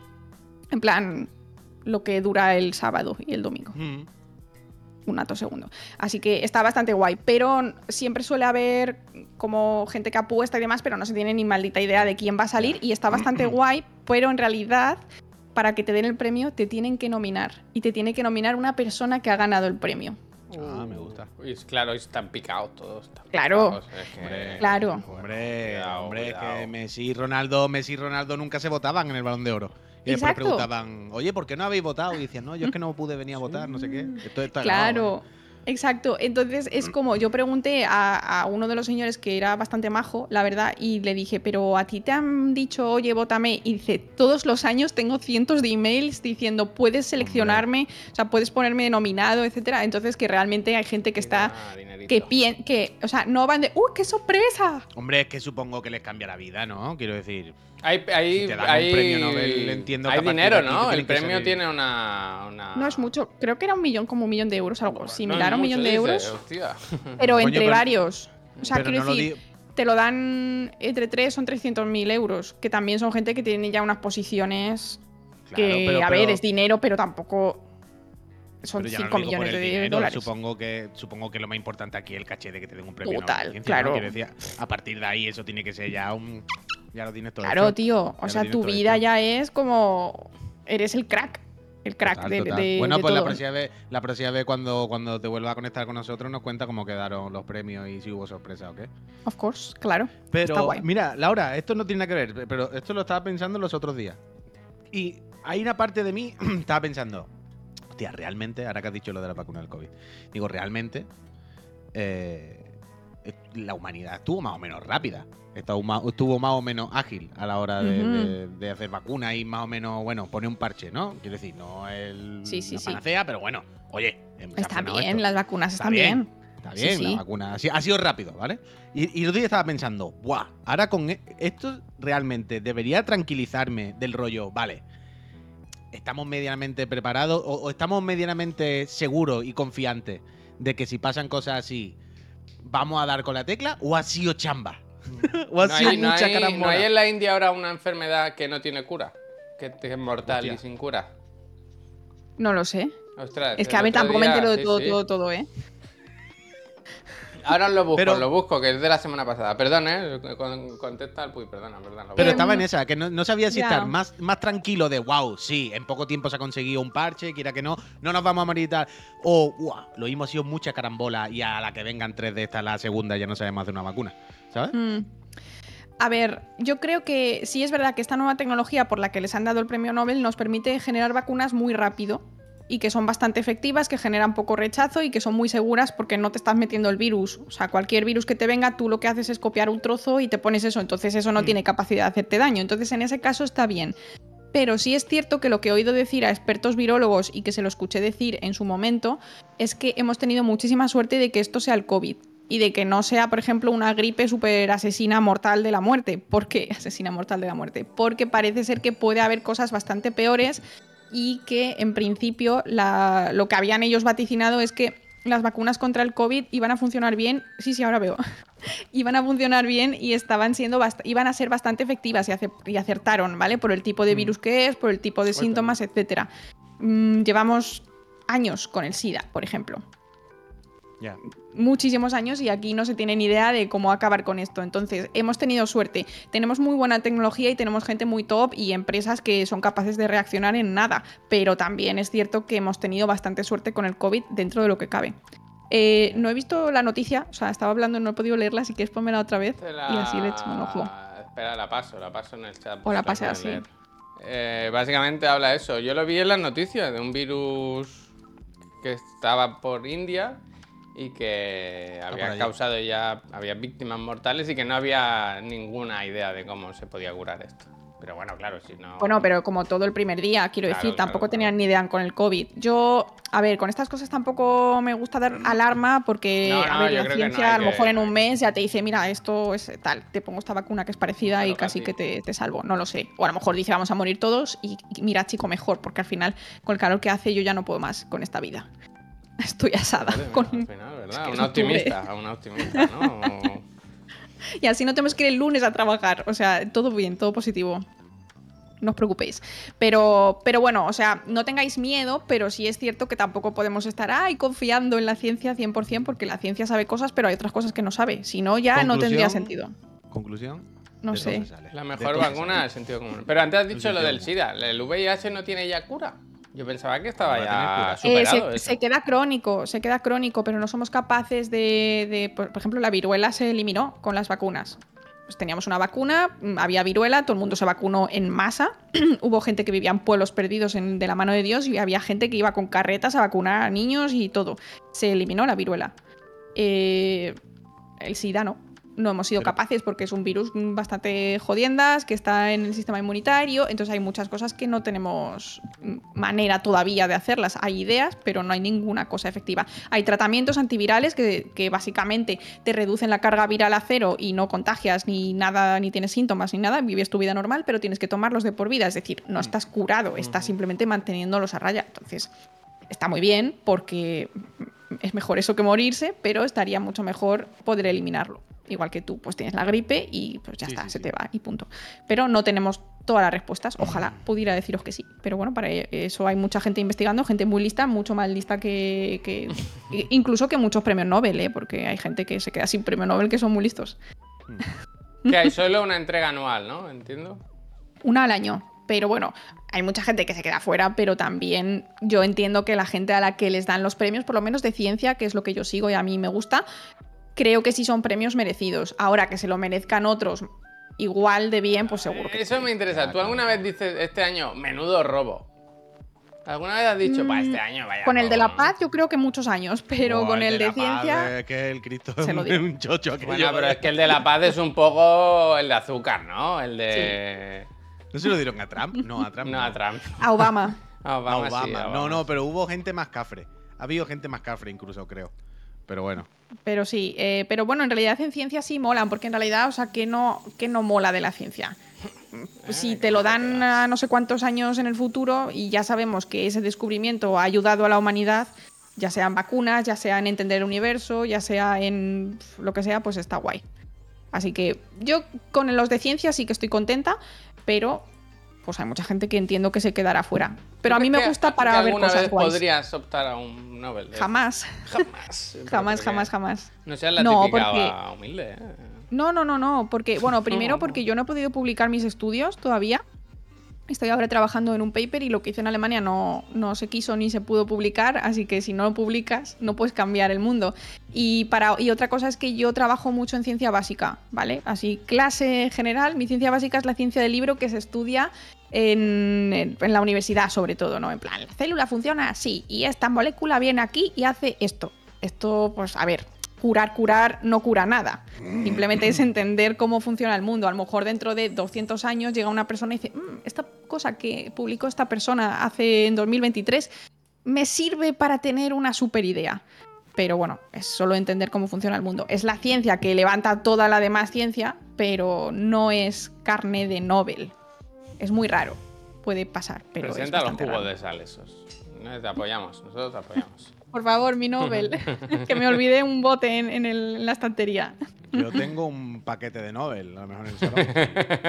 En plan, lo que dura el sábado y el domingo, Mm. Un atosegundo. Así que está bastante guay, pero siempre suele haber como gente que apuesta y demás, pero no se tiene ni maldita idea de quién va a salir y está bastante guay, pero en realidad para que te den el premio te tienen que nominar y te tiene que nominar una persona que ha ganado el premio. Ah, me gusta. Es- claro, están picados todos. están Claro. picados, es que- Hombre. Claro. Hombre, Cuidado, hombre, cuidado. que Messi y Ronaldo, Messi y Ronaldo nunca se votaban en el Balón de Oro. Y después Exacto. preguntaban, oye, ¿por qué no habéis votado? Y decían, no, yo es que no pude venir a votar, no sé qué. Esto está grabado, Claro. Exacto, entonces es como yo pregunté a, a uno de los señores que era bastante majo, la verdad, y le dije, pero a ti te han dicho, oye, vótame, y dice, todos los años tengo cientos de emails diciendo, puedes seleccionarme, o sea, puedes ponerme nominado, etcétera. Entonces que realmente hay gente que está, Que pien, que, o sea, no van de, ¡uh, qué sorpresa! Hombre, es que supongo que les cambia la vida, ¿no? Quiero decir, Hay, hay, Si te dan un premio Nobel, entiendo que hay dinero, ¿no? El premio tiene una, una- No es mucho, creo que era un millón, como un millón de euros, algo No similar es a un millón de dice, euros, hostia. pero Coño, entre pero- varios. O sea, quiero no decir, te lo dan entre tres, son 300.000 euros, que también son gente que tiene ya unas posiciones que, pero- a ver, pero- es dinero, pero tampoco son pero ya no 5 lo digo por millones de dinero, dólares. Supongo que, supongo que lo más importante aquí es el caché de que te den un premio. Total, ¿no? claro. Decir, a partir de ahí eso tiene que ser ya un... Ya lo tienes todo Claro, hecho. tío, o sea, tu vida hecho. ya es como... Eres el crack, el crack Total, de, total. de- bueno, de pues la próxima vez, la próxima vez cuando, cuando te vuelva a conectar con nosotros nos cuenta cómo quedaron los premios y si hubo sorpresa o qué. Of course, claro. Está Pero guay. mira, Laura, esto no tiene nada que ver, pero esto lo estaba pensando los otros días. Y hay una parte de mí estaba pensando, hostia, realmente, ahora que has dicho lo de la vacuna del COVID, digo, realmente eh, la humanidad estuvo más o menos rápida. Estuvo más, o menos ágil a la hora de, Ujú. de- de hacer vacunas y más o menos, bueno, pone un parche, ¿no? Quiero decir, no el, Sí, sí, la sí. panacea, pero bueno, oye, Está bien, esto. las vacunas Está están bien. bien. Está bien, la vacuna. Ha sido, rápido, ¿vale? Y, y día estaba pensando, ¡buah! Ahora con e- esto realmente debería tranquilizarme del rollo, vale. Estamos medianamente preparados o, o estamos medianamente seguros y confiantes de que si pasan cosas así, vamos a dar con la tecla o ha sido chamba. o ha No sido hay, no mucha hay- no hay en la India ahora una enfermedad que no tiene cura. Que es mortal Hostia. y sin cura. No lo sé. Ostras, Es que a mí tampoco me entero de sí, todo, sí. todo, todo, ¿eh? Ahora lo busco, Pero- lo busco, que es de la semana pasada. Perdón, ¿eh? Con- contesta al Puy, perdona, perdona. Pero estaba en esa, que no, no sabía si estar más, más tranquilo de wow, sí, en poco tiempo se ha conseguido un parche, quiera que no, no nos vamos a morir y tal. O wow, lo mismo ha sido mucha carambola y a la que vengan tres de estas, la segunda, ya no sabemos hacer una vacuna. ¿Sabes? Mm. A ver, yo creo que sí es verdad que esta nueva tecnología por la que les han dado el premio Nobel nos permite generar vacunas muy rápido y que son bastante efectivas, que generan poco rechazo y que son muy seguras porque no te estás metiendo el virus. O sea, cualquier virus que te venga, tú lo que haces es copiar un trozo y te pones eso, entonces eso no tiene capacidad de hacerte daño. Entonces en ese caso está bien. Pero sí es cierto que lo que he oído decir a expertos virólogos y que se lo escuché decir en su momento es que hemos tenido muchísima suerte de que esto sea el COVID y de que no sea, por ejemplo, una gripe súper asesina mortal de la muerte. ¿Por qué asesina mortal de la muerte? Porque parece ser que puede haber cosas bastante peores y que en principio la- lo que habían ellos vaticinado es que las vacunas contra el COVID iban a funcionar bien. Sí, sí, ahora veo. iban a funcionar bien y estaban siendo iban a ser bastante efectivas y, ace- y acertaron, ¿vale? Por el tipo de virus que es, por el tipo de síntomas, etcétera. Mm, llevamos años con el SIDA, por ejemplo Ya. Muchísimos años y aquí no se tiene ni idea de cómo acabar con esto. Entonces, hemos tenido suerte. Tenemos muy buena tecnología y tenemos gente muy top y empresas que son capaces de reaccionar en nada. Pero también es cierto que hemos tenido bastante suerte con el COVID dentro de lo que cabe. Eh, no he visto la noticia, o sea, estaba hablando, no he podido leerla, si quieres ponmela otra vez y así le echo un ojo. Espera, la paso, la paso en el chat. O la puede así. Eh, básicamente habla eso. Yo lo vi en las noticias de un virus que estaba por India y que había causado ya, había víctimas mortales y que no había ninguna idea de cómo se podía curar esto. Pero bueno, claro, si no... Bueno, pero como todo el primer día, quiero Claro, decir, claro, tampoco claro. tenían ni idea con el COVID. Yo, a ver, con estas cosas tampoco me gusta dar alarma porque, No, a no, ver, yo la no ciencia a lo que- mejor en un mes ya te dice, mira, esto es tal, te pongo esta vacuna que es parecida y casi que te, te salvo, no lo sé. O a lo mejor dice, vamos a morir todos y, y mira, chico, mejor, porque al final, con el calor que hace, yo ya no puedo más con esta vida. Estoy asada. Con- al final, ¿verdad? que es octubre. optimista, un optimista, ¿no? Y así no tenemos que ir el lunes a trabajar. O sea, todo bien, todo positivo. No os preocupéis. Pero, pero bueno, o sea, no tengáis miedo, pero sí es cierto que tampoco podemos estar ahí confiando en la ciencia 100% porque la ciencia sabe cosas, pero hay otras cosas que no sabe. Si no, ya no tendría sentido. Conclusión. No sé. La mejor vacuna del sentido común. Pero antes has dicho lo del SIDA. ¿El VIH no tiene ya cura? Yo pensaba que estaba ya. Eh, superado se, se queda crónico, se queda crónico, pero no somos capaces de, de- por, ejemplo, la viruela se eliminó con las vacunas. Pues teníamos una vacuna, mm, había viruela, todo el mundo se vacunó en masa. Hubo gente que vivía en pueblos perdidos en- de la mano de Dios y había gente que iba con carretas a vacunar a niños y todo. Se eliminó la viruela. Eh, el SIDA no. No hemos sido capaces porque es un virus mm, bastante jodiendas, que está en el sistema inmunitario, entonces hay muchas cosas que no tenemos mm, manera todavía de hacerlas. Hay ideas, pero no hay ninguna cosa efectiva. Hay tratamientos antivirales que, que básicamente te reducen la carga viral a cero y no contagias ni nada, ni tienes síntomas ni nada, vives tu vida normal, pero tienes que tomarlos de por vida. Es decir, no estás curado, estás simplemente manteniéndolos a raya. Entonces, está muy bien porque es mejor eso que morirse, pero estaría mucho mejor poder eliminarlo. Igual que tú, pues tienes la gripe y pues ya Sí, está, sí, se sí. te va y punto. Pero no tenemos todas las respuestas. Ojalá pudiera deciros que sí. Pero bueno, para eso hay mucha gente investigando, gente muy lista, mucho más lista que. que- incluso que muchos premios Nobel, ¿eh? porque hay gente que se queda sin premio Nobel que son muy listos. Que hay solo una entrega anual, ¿no? Entiendo. Una al año. Pero bueno, hay mucha gente que se queda fuera, pero también yo entiendo que la gente a la que les dan los premios, por lo menos de ciencia, que es lo que yo sigo y a mí me gusta, creo que sí son premios merecidos. Ahora que se lo merezcan otros igual de bien, pues seguro que Eso me interesa. ¿Tú alguna vez dices este año, menudo robo? ¿Alguna vez has dicho, para este año vaya Con el de la robo"? paz yo creo que muchos años, pero Buah, con el de, paz, ciencia... eh, que el Cristo Se lo digo. un chocho aquello, Bueno, pero eh. es que el de la paz es un poco el de azúcar, ¿no? El de... ¿No se lo dieron a Trump? No, a Trump. No, a Trump. A Obama. A A Obama, Obama. sí, a No, Obama. no, pero hubo gente más cafre. Ha habido gente más cafre incluso, creo. Pero bueno. Pero sí, eh, pero bueno, en realidad en ciencia sí molan, porque en realidad, o sea, ¿qué no, qué no mola de la ciencia? si te lo dan a no sé cuántos años en el futuro y ya sabemos que ese descubrimiento ha ayudado a la humanidad, ya sea en vacunas, ya sea en entender el universo, ya sea en lo que sea, pues está guay. Así que yo con los de ciencia sí que estoy contenta, pero pues hay mucha gente que entiendo que se quedará fuera. Pero a mí me ¿Crees que- gusta para ver cosas vez guays. podrías optar a un Nobel? de- Jamás, Jamás. Jamás, jamás, jamás. No seas la No, típica porque- humilde. ¿eh? No, no, no, no, porque, bueno, primero porque yo no he podido publicar mis estudios todavía. Estoy ahora trabajando en un paper y lo que hice en Alemania no, no se quiso ni se pudo publicar, así que si no lo publicas no puedes cambiar el mundo. Y, para, y otra cosa es que yo trabajo mucho en ciencia básica, ¿vale? Así, clase general, mi ciencia básica es la ciencia del libro que se estudia en, en- en la universidad sobre todo, ¿no? En plan, la célula funciona así y esta molécula viene aquí y hace esto. Esto, pues, a ver, curar, curar no cura nada. Simplemente es entender cómo funciona el mundo. A lo mejor dentro de 200 años llega una persona y dice, "Mm, esta cosa que publicó esta persona hace en 2023 me sirve para tener una super idea. Pero bueno, es solo entender cómo funciona el mundo. Es la ciencia que levanta toda la demás ciencia, pero no es carne de Nobel. Es muy raro. Puede pasar, pero es Presenta los bastante jugos raro. de sal esos. Te apoyamos, nosotros te apoyamos. Por favor, mi Nobel. que me olvidé un bote en, en el- en la estantería. Yo tengo un paquete de Nobel, a lo mejor en el salón.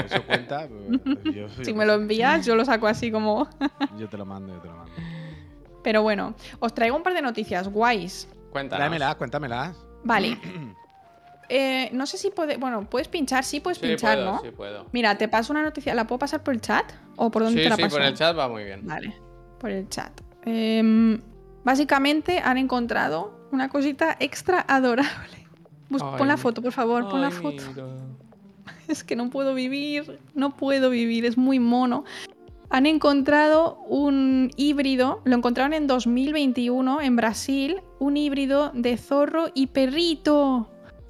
Eso cuenta. pues, yo- Si yo me lo envías, yo lo saco así como. Yo te lo mando, yo te lo mando. Pero bueno, os traigo un par de noticias guays. Cuéntanos. Dámelas, cuéntamelas. Vale. Eh, no sé si puede. Bueno, puedes pinchar, sí puedes Sí, pinchar, puedo, ¿no? sí puedo. Mira, te paso una noticia. ¿La puedo pasar por el chat? ¿O por dónde Sí, te la sí, paso? por el chat va muy bien. Vale, por el chat. Em, básicamente han encontrado una cosita extra adorable. Bus- Ay, pon la foto, por favor, pon la Ay, foto. mira. Es que no puedo vivir, no puedo vivir, es muy mono. Han encontrado un híbrido, lo encontraron en 2021 en Brasil, un híbrido de zorro y perrito.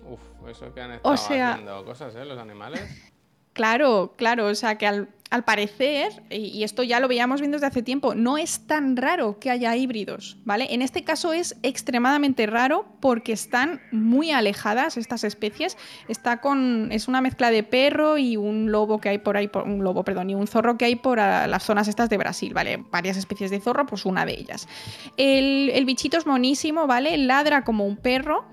Uf, eso que han estado sea- haciendo cosas, ¿eh? Los animales. Claro, claro, o sea que al, al parecer, y, esto ya lo veíamos viendo desde hace tiempo, no es tan raro que haya híbridos, ¿vale? En este caso es extremadamente raro porque están muy alejadas estas especies. Está con. es una mezcla de perro y un lobo que hay por ahí, por- un lobo, perdón, y un zorro que hay por las zonas estas de Brasil, ¿vale? Varias especies de zorro, pues una de ellas. El, el bichito es monísimo, ¿vale? Ladra como un perro.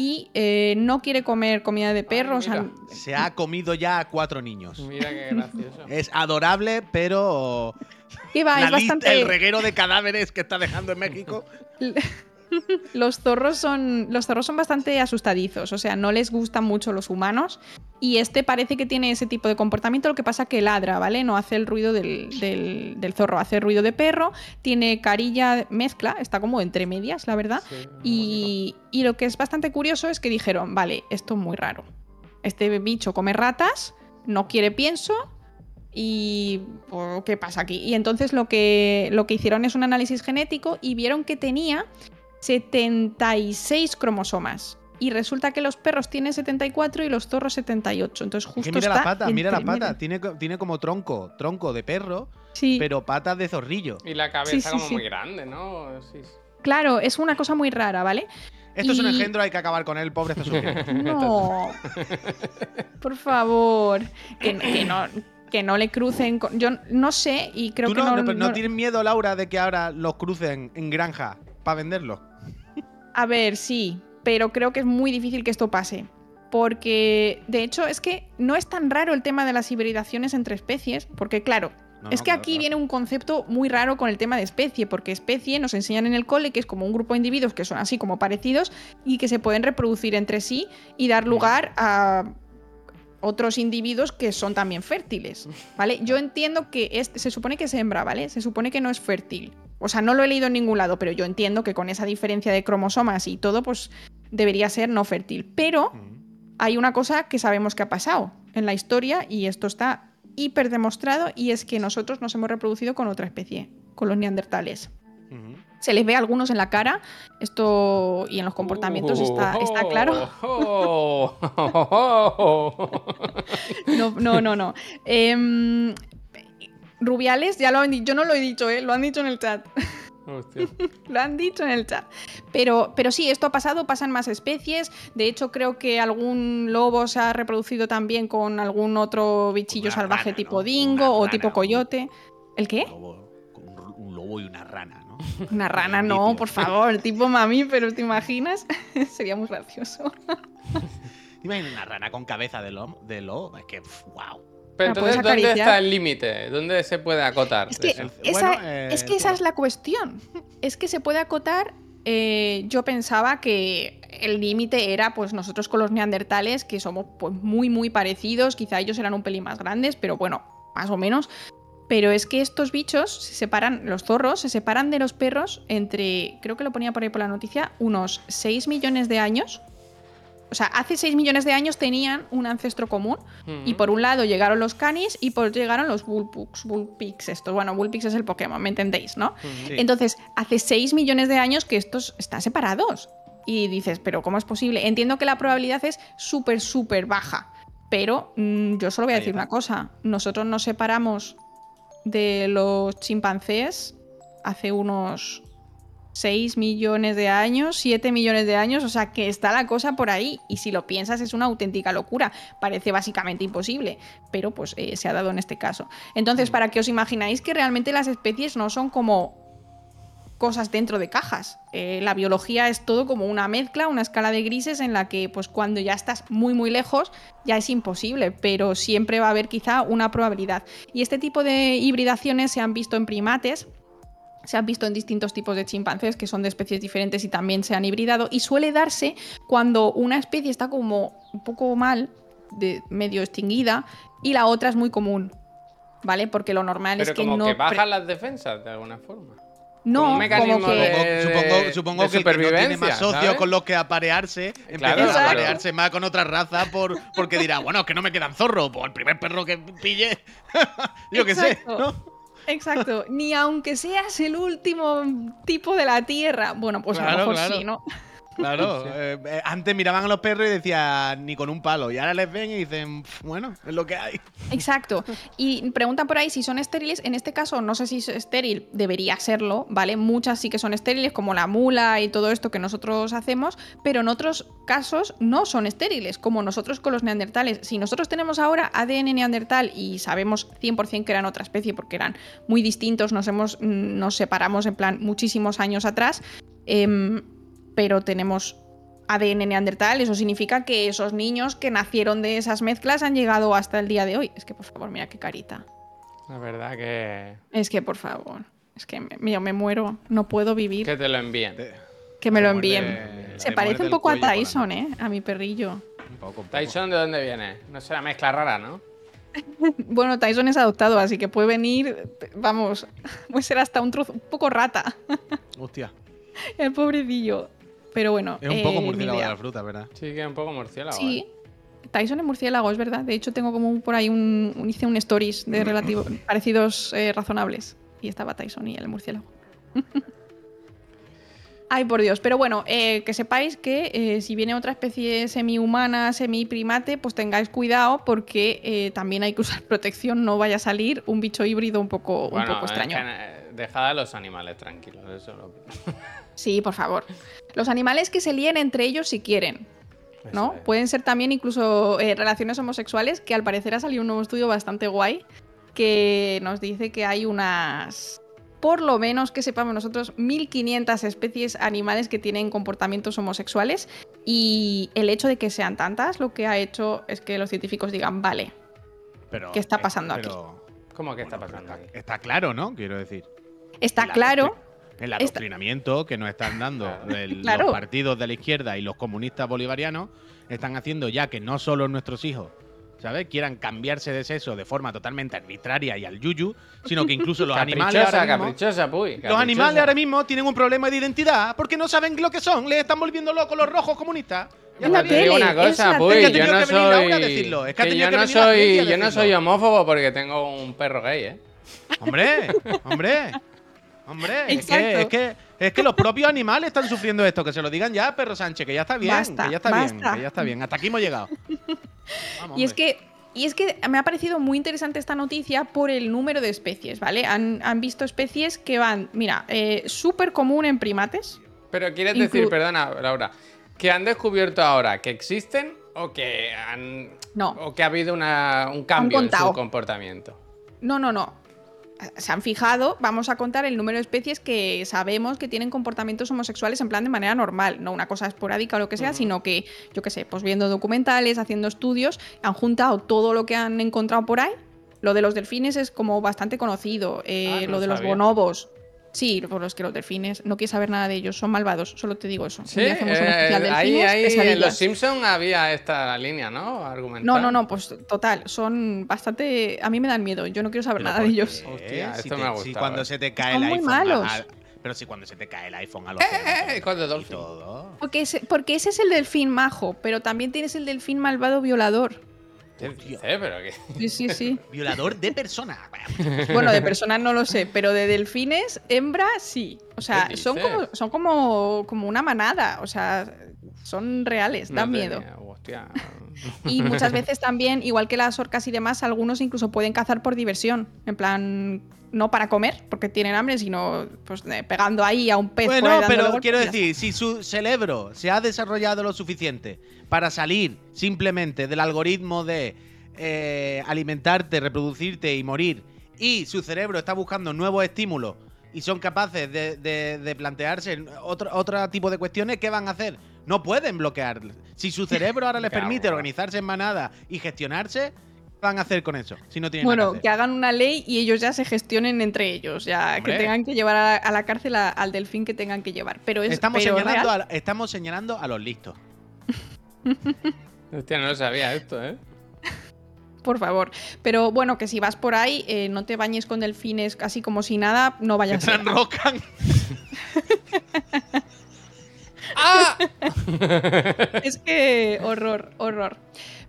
Y eh, no quiere comer comida de perro, o sea, mira. Se ha comido ya a cuatro niños. Mira qué gracioso. Es adorable, pero va, la es bastante. el reguero de cadáveres que está dejando en México. Los zorros son. Los zorros son bastante asustadizos. O sea, no les gustan mucho los humanos. Y este parece que tiene ese tipo de comportamiento. Lo que pasa que ladra, ¿vale? No hace el ruido del, del- del zorro, hace el ruido de perro. Tiene carilla mezcla, está como entre medias, la verdad. Sí, muy Y, y lo que es bastante curioso es que dijeron, vale, esto es muy raro. Este bicho come ratas, no quiere pienso. ¿Y pues, qué pasa aquí? Y entonces lo que, lo que hicieron es un análisis genético y vieron que tenía 76 cromosomas. Y resulta que los perros tienen 74 y los zorros 78. Entonces Es justo que mira está la pata, mira la pata. Tiene, tiene como tronco, tronco de perro, Sí, pero patas de zorrillo. Y la cabeza Sí, sí, como sí. muy grande, ¿no? Claro, es una cosa muy rara, ¿vale? Esto es un engendro, hay que acabar con él, pobre sufriendo. No. Por favor. Que, que no, que no le crucen. con- Yo no sé y creo ¿Tú que no, no. no, pero no no- tienes miedo, Laura, de que ahora los crucen en granja para venderlos? A ver, sí. Pero creo que es muy difícil que esto pase. Porque, de hecho, es que no es tan raro el tema de las hibridaciones entre especies. Porque, claro, No, es que claro, aquí claro. viene un concepto muy raro con el tema de especie, porque especie nos enseñan en el cole que es como un grupo de individuos que son así como parecidos y que se pueden reproducir entre sí y dar lugar a otros individuos que son también fértiles, ¿vale? Yo entiendo que este, se supone que es hembra, ¿vale? Se supone que no es fértil. O sea, no lo he leído en ningún lado, pero yo entiendo que con esa diferencia de cromosomas y todo, pues debería ser no fértil. Pero hay una cosa que sabemos que ha pasado en la historia y esto está hiper demostrado y es que nosotros nos hemos reproducido con otra especie, con los neandertales. Se les ve a algunos en la cara, esto y en los comportamientos está, está claro. oh, oh, oh, oh. No, no, no, no. Em, Rubiales, ya lo han dicho, yo no lo he dicho, ¿eh? lo han dicho en el chat. Hostia. Lo han dicho en el chat. Pero, pero sí, esto ha pasado, pasan más especies. De hecho, creo que algún lobo se ha reproducido también con algún otro bichillo Una salvaje rana, tipo ¿no? dingo Una o rana, tipo un- coyote. ¿El qué? Un lobo, un, un lobo y una rana, ¿no? Una rana, no, por favor, tipo mamífero, ¿te imaginas? Sería muy gracioso. Imagina una rana con cabeza de lobo. De lobo. Es que, wow. Pero entonces, ¿dónde acariciar. está el límite? ¿Dónde se puede acotar? Es que, eso? esa, Bueno, eh, es, que esa es la cuestión. Es que se puede acotar. eh, yo pensaba que el límite era, pues nosotros con los neandertales, que somos pues, muy, muy parecidos. Quizá ellos eran un pelín más grandes, pero bueno, más o menos. Pero es que estos bichos se separan, los zorros se separan de los perros entre, creo que lo ponía por ahí por la noticia, unos 6 millones de años. O sea, hace 6 millones de años tenían un ancestro común. Y por un lado llegaron los canis y por llegaron los Bullpugs, Bullpigs estos. Bueno, Bullpigs es el Pokémon, ¿me entendéis, no? Sí. Entonces, hace 6 millones de años que estos están separados. Y dices, pero ¿cómo es posible? Entiendo que la probabilidad es súper, súper baja. Pero mm, yo solo voy a decir una cosa. Nosotros nos separamos de los chimpancés hace unos 6 millones de años, 7 millones de años, o sea que está la cosa por ahí. Y si lo piensas es una auténtica locura. Parece básicamente imposible, pero pues eh, se ha dado en este caso. Entonces, para que os imagináis que realmente las especies no son como cosas dentro de cajas. Eh, la biología es todo como una mezcla, una escala de grises en la que pues cuando ya estás muy muy lejos ya es imposible, pero siempre va a haber quizá una probabilidad. Y este tipo de hibridaciones se han visto en primates, se han visto en distintos tipos de chimpancés que son de especies diferentes y también se han hibridado y suele darse cuando una especie está como un poco mal, de medio extinguida y la otra es muy común. ¿Vale? Porque lo normal Pero es que como no que bajan las defensas de alguna forma. no, como un como que de- Supongo, supongo, supongo de que el que no tiene más socios ¿sabes? con los que aparearse, empieza Claro, a Exacto. aparearse más con otra raza por, porque dirá, bueno, es que no me quedan zorros, pues el primer perro que pille, yo qué sé. ¿no? Exacto, ni aunque seas el último tipo de la Tierra. Bueno, pues a lo mejor claro. sí, ¿no? Claro, eh, eh, antes miraban a los perros y decían ni con un palo, y ahora les ven y dicen, "Pf, bueno, es lo que hay. Exacto. Y preguntan por ahí si son estériles. En este caso, no sé si es estéril, debería serlo, ¿vale? Muchas sí que son estériles, como la mula y todo esto que nosotros hacemos, pero en otros casos no son estériles, como nosotros con los neandertales. Si nosotros tenemos ahora ADN neandertal y sabemos 100% que eran otra especie porque eran muy distintos, nos, hemos, nos separamos en plan muchísimos años atrás, em, pero tenemos ADN neandertal, eso significa que esos niños que nacieron de esas mezclas han llegado hasta el día de hoy. Es que, por favor, mira qué carita. La verdad que. Es que, por favor. Es que me, yo me muero. No puedo vivir. Que te lo envíen. que me lo envíen. Se parece un poco a Tyson, ¿eh? A mi perrillo. Un poco, un poco. Tyson, ¿de dónde viene? No será mezcla rara, ¿no? Bueno, Tyson es adoptado, así que puede venir, vamos, puede ser hasta un trozo, un poco rata, Hostia, el pobrecillo. Pero bueno, es un poco eh, murciélago de la fruta, ¿verdad? Sí, que es un poco murciélago. Sí. ¿eh? Tyson es murciélago, es verdad. De hecho, tengo como un- por ahí un, un- hice un stories de relativo, parecidos eh, razonables. Y estaba Tyson y el murciélago. Ay, por Dios. Pero bueno, eh, que sepáis que eh, si viene otra especie semi-humana, semi-primate, pues tengáis cuidado porque eh, también hay que usar protección. No vaya a salir un bicho híbrido un poco, Bueno, un poco es extraño. que, dejad a los animales tranquilos. Eso lo... Sí, por favor. Los animales que se líen entre ellos si quieren. ¿no? Es. Pueden ser también incluso eh, relaciones homosexuales, que al parecer ha salido un nuevo estudio bastante guay, que nos dice que hay unas, por lo menos que sepamos nosotros, 1500 especies animales que tienen comportamientos homosexuales y el hecho de que sean tantas lo que ha hecho es que los científicos digan, vale, Pero, ¿Qué está eh, pasando aquí? ¿Cómo que está bueno, pasando aquí? está, está claro, ¿no? Quiero decir. está claro, El adoctrinamiento que nos están dando Claro. el- Claro. los partidos de la izquierda y los comunistas bolivarianos están haciendo ya que no solo nuestros hijos, ¿sabes? Quieran cambiarse de sexo de forma totalmente arbitraria y al yuyu, sino que incluso los animales ahora mismo, caprichosa, puy. los animales ahora mismo tienen un problema de identidad porque no saben lo que son, les están volviendo locos los rojos comunistas. Ya Te digo una cosa, puy. Es yo no soy. es que que yo no soy, yo no soy homófobo porque tengo un perro gay, ¿eh? Hombre, hombre. Hombre, es que, es, que, es que los propios animales están sufriendo esto. Que se lo digan ya, perro Sánchez, que ya está bien. Basta, que ya está basta. bien, que ya está bien. Hasta aquí hemos llegado. Vamos, Y es hombre. que y es que me ha parecido muy interesante esta noticia por el número de especies, ¿vale? Han, han visto especies que van, mira, eh, súper común en primates. Pero quieres Inclu- decir, perdona, Laura, que han descubierto ahora que existen o que han. No. O que ha habido una- un cambio en su comportamiento. No, no, no. Se han fijado, vamos a contar el número de especies que sabemos que tienen comportamientos homosexuales en plan de manera normal, no una cosa esporádica o lo que sea, sino que, yo qué sé, pues viendo documentales, haciendo estudios, han juntado todo lo que han encontrado por ahí. Lo de los delfines es como bastante conocido, eh, Ah, no lo de los bonobos. Sí, por los que los delfines, no quieres saber nada de ellos, son malvados, solo te digo eso. Sí, eh, ahí, ahí en. Los Simpsons había esta línea, ¿no? Argumental. No, no, no, pues total, son bastante... A mí me dan miedo, yo no quiero saber Pero nada de ¿por ellos. Hostia, Si esto te- me ha si gustado, cuando eh. se te cae Son el muy iPhone. a- malos. a- pero si cuando se te cae el iPhone a los Eh, de y Dolphin. todo. Porque ese, porque ese es el delfín majo, pero también tienes el delfín malvado violador. Que. Sí, sí, sí. Violador de personas. Bueno, de personas no lo sé, pero de delfines, hembra sí. O sea, ¿Qué son como, son como, como una manada. O sea, son reales, dan no miedo. hostia. Y muchas veces también, igual que las orcas y demás, algunos incluso pueden cazar por diversión. En plan, no para comer, porque tienen hambre, sino pues pegando ahí a un pez. por ahí Bueno, pero golpes quiero decir, si su cerebro se ha desarrollado lo suficiente para salir simplemente del algoritmo de eh, alimentarte, reproducirte y morir, y su cerebro está buscando nuevos estímulos y son capaces de, de- de plantearse otro, otro tipo de cuestiones, ¿qué van a hacer? No pueden bloquear. Si su cerebro ahora les permite organizarse en manada y gestionarse, ¿qué van a hacer con eso? Si no tienen Bueno, nada que que hagan una ley y ellos ya se gestionen entre ellos, ya Hombre. que tengan que llevar a, a la cárcel a- al delfín que tengan que llevar. Pero es Estamos, pero señalando real. a, estamos señalando a los listos. Hostia, no lo sabía esto, ¿eh? Por favor. Pero bueno, que si vas por ahí, eh, no te bañes con delfines así como si nada, no vayas a enrocan. ¡Ah! Es que horror, horror.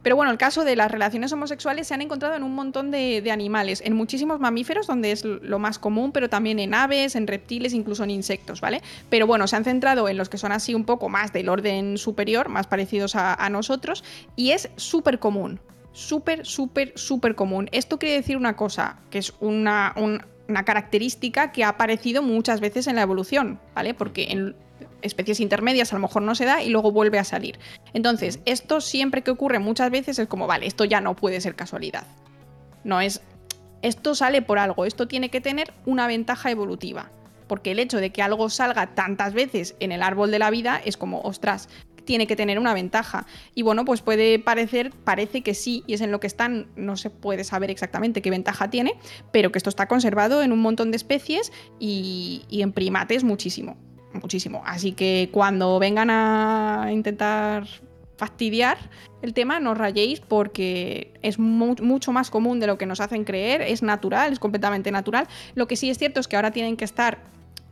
Pero bueno, el caso de las relaciones homosexuales se han encontrado en un montón de, de animales, en muchísimos mamíferos, donde es lo más común, pero también en aves, en reptiles, incluso en insectos, ¿vale? Pero bueno, se han centrado en los que son así un poco más del orden superior, más parecidos a, a nosotros, y es súper común. Súper, súper, súper común. Esto quiere decir una cosa, que es una, un- una característica que ha aparecido muchas veces en la evolución, ¿vale? Porque en especies intermedias a lo mejor no se da y luego vuelve a salir. Entonces, esto siempre que ocurre muchas veces es como, vale, esto ya no puede ser casualidad. No es. Esto sale por algo, esto tiene que tener una ventaja evolutiva. Porque el hecho de que algo salga tantas veces en el árbol de la vida es como, ostras, tiene que tener una ventaja. Y bueno, pues puede parecer, parece que sí, y es en lo que están, no se puede saber exactamente qué ventaja tiene, pero que esto está conservado en un montón de especies y, en primates muchísimo, muchísimo. Así que cuando vengan a intentar fastidiar el tema, no rayéis porque es mu- mucho más común de lo que nos hacen creer, es natural, es completamente natural. Lo que sí es cierto es que ahora tienen que estar,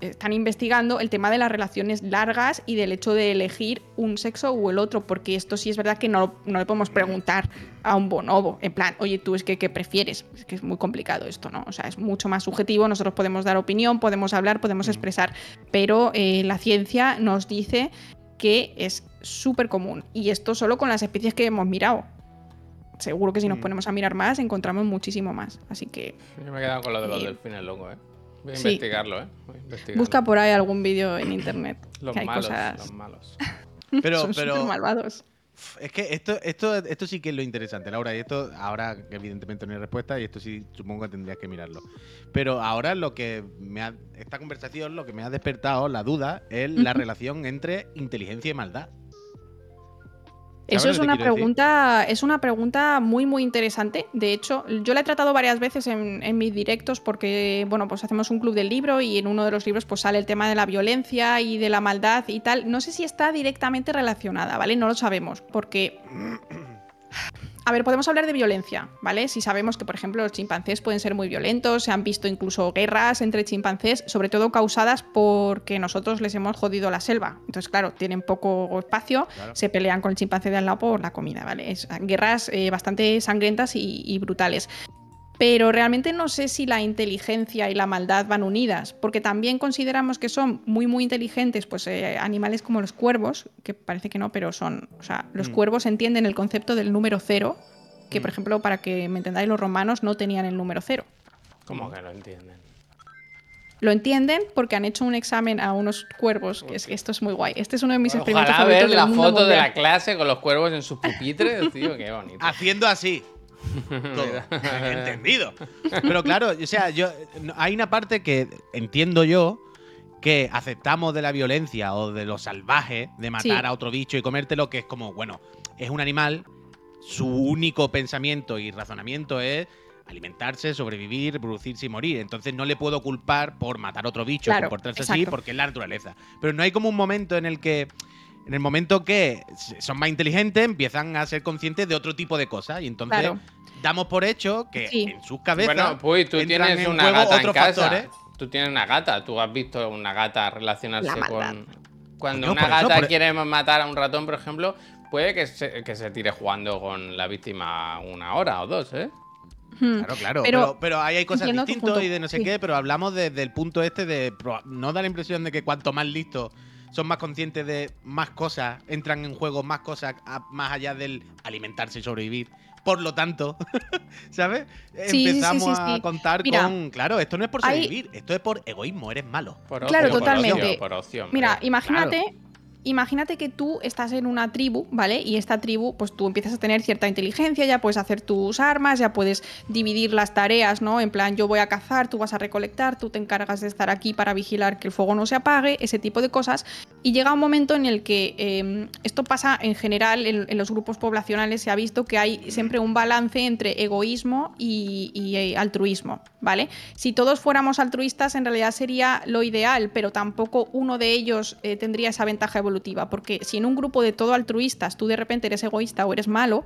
están investigando el tema de las relaciones largas y del hecho de elegir un sexo u el otro, porque esto sí es verdad que no, no le podemos preguntar a un bonobo, en plan, oye, tú es que ¿qué prefieres? Es que es muy complicado esto, ¿no? O sea, es mucho más subjetivo, nosotros podemos dar opinión, podemos hablar, podemos expresar, pero eh, la ciencia nos dice que es súper común. Y esto solo con las especies que hemos mirado. Seguro que si nos Mm. ponemos a mirar más, encontramos muchísimo más. Así que Yo me he quedado con lo de los delfines locos, ¿eh? Voy a Sí. investigarlo, ¿eh? Voy a investigarlo. busca por ahí algún vídeo en internet. los que hay malos, cosas. los malos. Pero, son pero súper malvados. es que esto, esto, esto sí que es lo interesante, Laura. Y esto ahora evidentemente no hay respuesta y esto sí supongo que tendrías que mirarlo. Pero ahora lo que me ha, esta conversación lo que me ha despertado la duda es la relación entre inteligencia y maldad. Eso ¿Sabes es una decir? pregunta, es una pregunta muy muy interesante. De hecho, yo la he tratado varias veces en, en mis directos porque, bueno, pues hacemos un club del libro y en uno de los libros pues sale el tema de la violencia y de la maldad y tal. No sé si está directamente relacionada, ¿vale? No lo sabemos porque a ver, podemos hablar de violencia, ¿vale? Si sabemos que, por ejemplo, los chimpancés pueden ser muy violentos, se han visto incluso guerras entre chimpancés, sobre todo causadas porque nosotros les hemos jodido la selva. Entonces, claro, tienen poco espacio, Claro. se pelean con el chimpancé de al lado por la comida, ¿vale? Es guerras eh, bastante sangrientas y, y brutales. Pero realmente no sé si la inteligencia y la maldad van unidas, porque también consideramos que son muy, muy inteligentes, pues eh, animales como los cuervos, que parece que no, pero son, o sea, los Mm. cuervos entienden el concepto del número cero, que, por ejemplo, para que me entendáis, los romanos no tenían el número cero. ¿Cómo que lo entienden? Lo entienden porque han hecho un examen a unos cuervos. que es- esto es muy guay. Este es uno de mis experimentos Ojalá favoritos ver del la mundo foto de la clase con los cuervos en sus pupitres, tío, qué bonito. Haciendo así. Todo. Entendido. Pero claro, o sea, yo hay una parte que entiendo yo que aceptamos de la violencia o de lo salvaje, de matar Sí. a otro bicho y comértelo, que es como, bueno, es un animal, su único pensamiento y razonamiento es alimentarse, sobrevivir, reproducirse y morir. Entonces no le puedo culpar por matar a otro bicho, Claro, comportarse así, exacto. porque es la naturaleza. Pero no hay como un momento en el que en el momento que son más inteligentes, empiezan a ser conscientes de otro tipo de cosas. Y entonces Claro. damos por hecho que Sí. en sus cabezas. Bueno, pues tú tienes en una juego gata en casa. factores. Tú tienes una gata. Tú has visto una gata relacionarse La maldad. con. Cuando una eso, gata por- quiere matar a un ratón, por ejemplo, puede que se, que se tire jugando con la víctima una hora o dos, ¿eh? Hmm. Claro, claro. Pero Pero, pero ahí hay cosas distintas y de no sé sí. qué, pero hablamos desde el punto este de no da la impresión de que cuanto más listos son más conscientes de más cosas, entran en juego más cosas a- más allá del alimentarse y sobrevivir. Por lo tanto, ¿sabes? Sí, sí, sí, Empezamos sí, a contar Mira, con. Claro, esto no es por hay- sobrevivir, esto es por egoísmo, eres malo. Por Claro, por totalmente. ocio, por ocio, hombre. Mira, imagínate, imagínate que tú estás en una tribu, ¿vale? Y esta tribu, pues tú empiezas a tener cierta inteligencia, ya puedes hacer tus armas, ya puedes dividir las tareas, ¿no? En plan, yo voy a cazar, tú vas a recolectar, tú te encargas de estar aquí para vigilar que el fuego no se apague, ese tipo de cosas. Y llega un momento en el que eh, esto pasa en general en, en los grupos poblacionales, se ha visto que hay siempre un balance entre egoísmo y, y, eh, altruismo, ¿vale? Si todos fuéramos altruistas, en realidad sería lo ideal, pero tampoco uno de ellos eh, tendría esa ventaja evolutiva, porque si en un grupo de todo altruistas tú de repente eres egoísta o eres malo,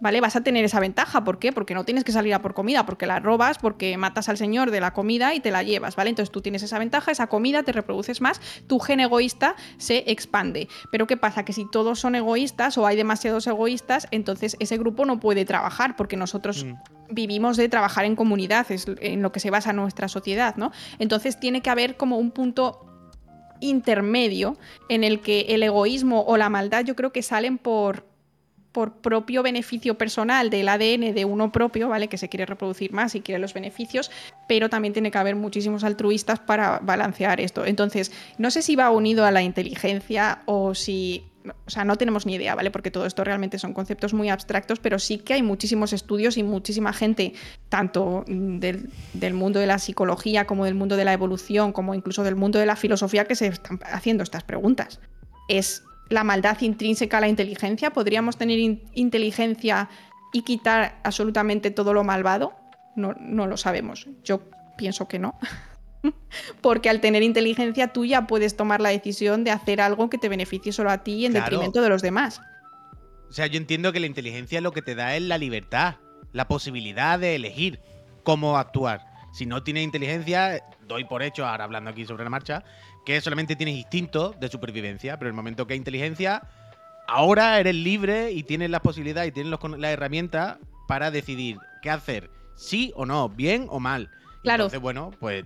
¿vale? Vas a tener esa ventaja. ¿Por qué? Porque no tienes que salir a por comida, porque la robas, porque matas al señor de la comida y te la llevas, ¿vale? Entonces tú tienes esa ventaja, esa comida, te reproduces más, tu gen egoísta se expande. Pero ¿qué pasa? Que si todos son egoístas o hay demasiados egoístas, entonces ese grupo no puede trabajar, porque nosotros Mm. vivimos de trabajar en comunidad, es en lo que se basa nuestra sociedad, ¿no? Entonces tiene que haber como un punto intermedio en el que el egoísmo o la maldad yo creo que salen por por propio beneficio personal del ADN de uno propio, ¿vale? Que se quiere reproducir más y quiere los beneficios, pero también tiene que haber muchísimos altruistas para balancear esto. Entonces, no sé si va unido a la inteligencia o si o sea, no tenemos ni idea, ¿vale? Porque todo esto realmente son conceptos muy abstractos, pero sí que hay muchísimos estudios y muchísima gente, tanto del, del mundo de la psicología como del mundo de la evolución, como incluso del mundo de la filosofía, que se están haciendo estas preguntas. ¿Es la maldad intrínseca a la inteligencia? ¿Podríamos tener in- inteligencia y quitar absolutamente todo lo malvado? No, no lo sabemos. Yo pienso que no. Porque al tener inteligencia tú ya puedes tomar la decisión de hacer algo que te beneficie solo a ti en Claro. detrimento de los demás. O sea, yo entiendo que la inteligencia lo que te da es la libertad, la posibilidad de elegir cómo actuar. Si no tienes inteligencia, doy por hecho, ahora hablando aquí sobre la marcha, que solamente tienes instinto de supervivencia, pero en el momento que hay inteligencia, ahora eres libre y tienes las posibilidades y tienes los las herramientas para decidir qué hacer, sí o no, bien o mal. Claro. Entonces, bueno, pues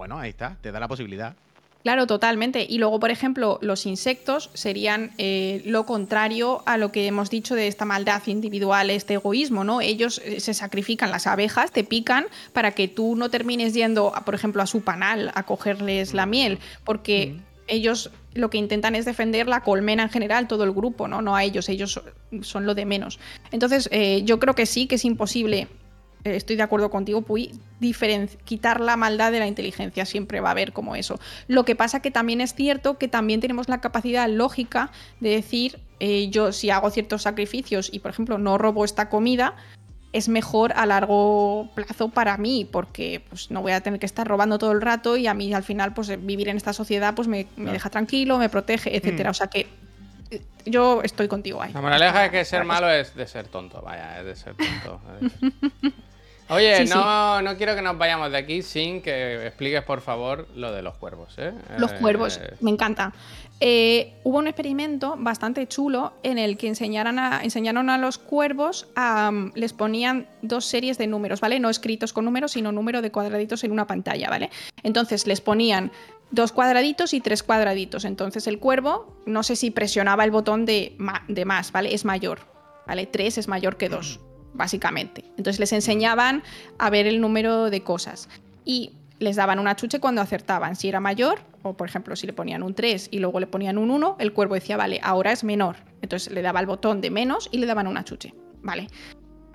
bueno, ahí está, te da la posibilidad. Claro, totalmente. Y luego, por ejemplo, los insectos serían eh, lo contrario a lo que hemos dicho de esta maldad individual, este egoísmo, ¿no? Ellos eh, se sacrifican, las abejas te pican para que tú no termines yendo, a, por ejemplo, a su panal a cogerles la miel, porque ellos lo que intentan es defender la colmena en general, todo el grupo, ¿no? No a ellos, ellos son- lo de menos. Entonces, eh, yo creo que sí que es imposible estoy de acuerdo contigo, Puy, quitar la maldad de la inteligencia, siempre va a haber como eso. Lo que pasa que también es cierto que también tenemos la capacidad lógica de decir, eh, yo si hago ciertos sacrificios y, por ejemplo, no robo esta comida, es mejor a largo plazo para mí, porque pues, no voy a tener que estar robando todo el rato y a mí al final pues vivir en esta sociedad pues me, deja tranquilo, me protege, etcétera. O sea que eh, yo estoy contigo ahí. La moraleja es que ser malo es de ser tonto, vaya, es de ser tonto. Oye, Sí, sí. no, no quiero que nos vayamos de aquí sin que expliques, por favor, lo de los cuervos, ¿eh? Los Eh, cuervos, me encanta. Eh, hubo un experimento bastante chulo en el que enseñaron a, enseñaron a los cuervos, a, les ponían dos series de números, ¿vale? No escritos con números, sino número de cuadraditos en una pantalla, ¿vale? Entonces les ponían dos cuadraditos y tres cuadraditos. Entonces el cuervo, no sé si presionaba el botón de, de más, ¿vale? Es mayor, ¿vale? Tres es mayor que dos. Básicamente. Entonces les enseñaban a ver el número de cosas y les daban una chuche cuando acertaban. Si era mayor, o por ejemplo, si le ponían un 3 y luego le ponían un 1, el cuervo decía, vale, ahora es menor. Entonces le daba el botón de menos y le daban una chuche. Vale.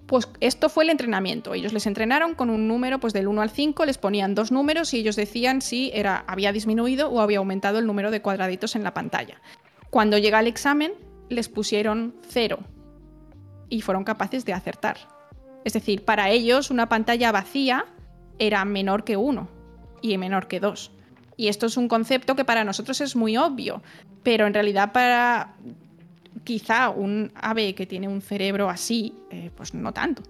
Pues esto fue el entrenamiento. Ellos les entrenaron con un número pues del 1 al 5, les ponían dos números y ellos decían si era, había disminuido o había aumentado el número de cuadraditos en la pantalla. Cuando llega el examen, les pusieron 0 y fueron capaces de acertar. Es decir, para ellos una pantalla vacía era menor que 1 y menor que 2. Y esto es un concepto que para nosotros es muy obvio, pero en realidad para quizá un ave que tiene un cerebro así, eh, pues no tanto.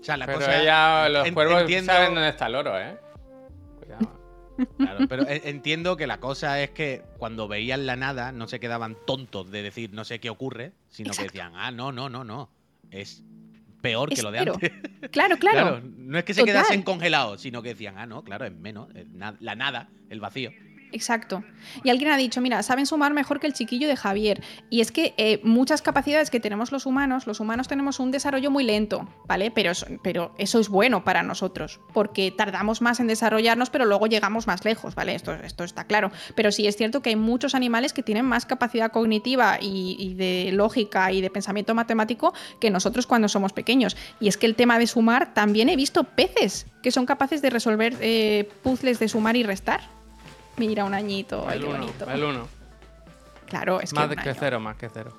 O sea, la Pero cosa ella, los en- cuervos entiendo- saben dónde está el oro, ¿eh? Cuidado. Claro, pero entiendo que la cosa es que cuando veían la nada no se quedaban tontos de decir no sé qué ocurre, sino que decían, ah, no, no, no, no. Es peor que Es lo de cero. antes. Claro, claro. no es que se Total. quedasen congelados, sino que decían, ah, no, claro, es menos. es na- la nada, el vacío. Exacto. Y alguien ha dicho, mira, saben sumar mejor que el chiquillo de Javier. Y es que eh, muchas capacidades que tenemos los humanos, los humanos tenemos un desarrollo muy lento, ¿vale? Pero, pero eso es bueno para nosotros, porque tardamos más en desarrollarnos, pero luego llegamos más lejos, ¿vale? Esto, esto está claro. Pero sí es cierto que hay muchos animales que tienen más capacidad cognitiva y, y de lógica y de pensamiento matemático que nosotros cuando somos pequeños. Y es que el tema de sumar, también he visto peces que son capaces de resolver eh, puzzles de sumar y restar. Mira, un añito, ay, El qué 1, bonito. el 1. Claro, es que, Más que cero, más que cero.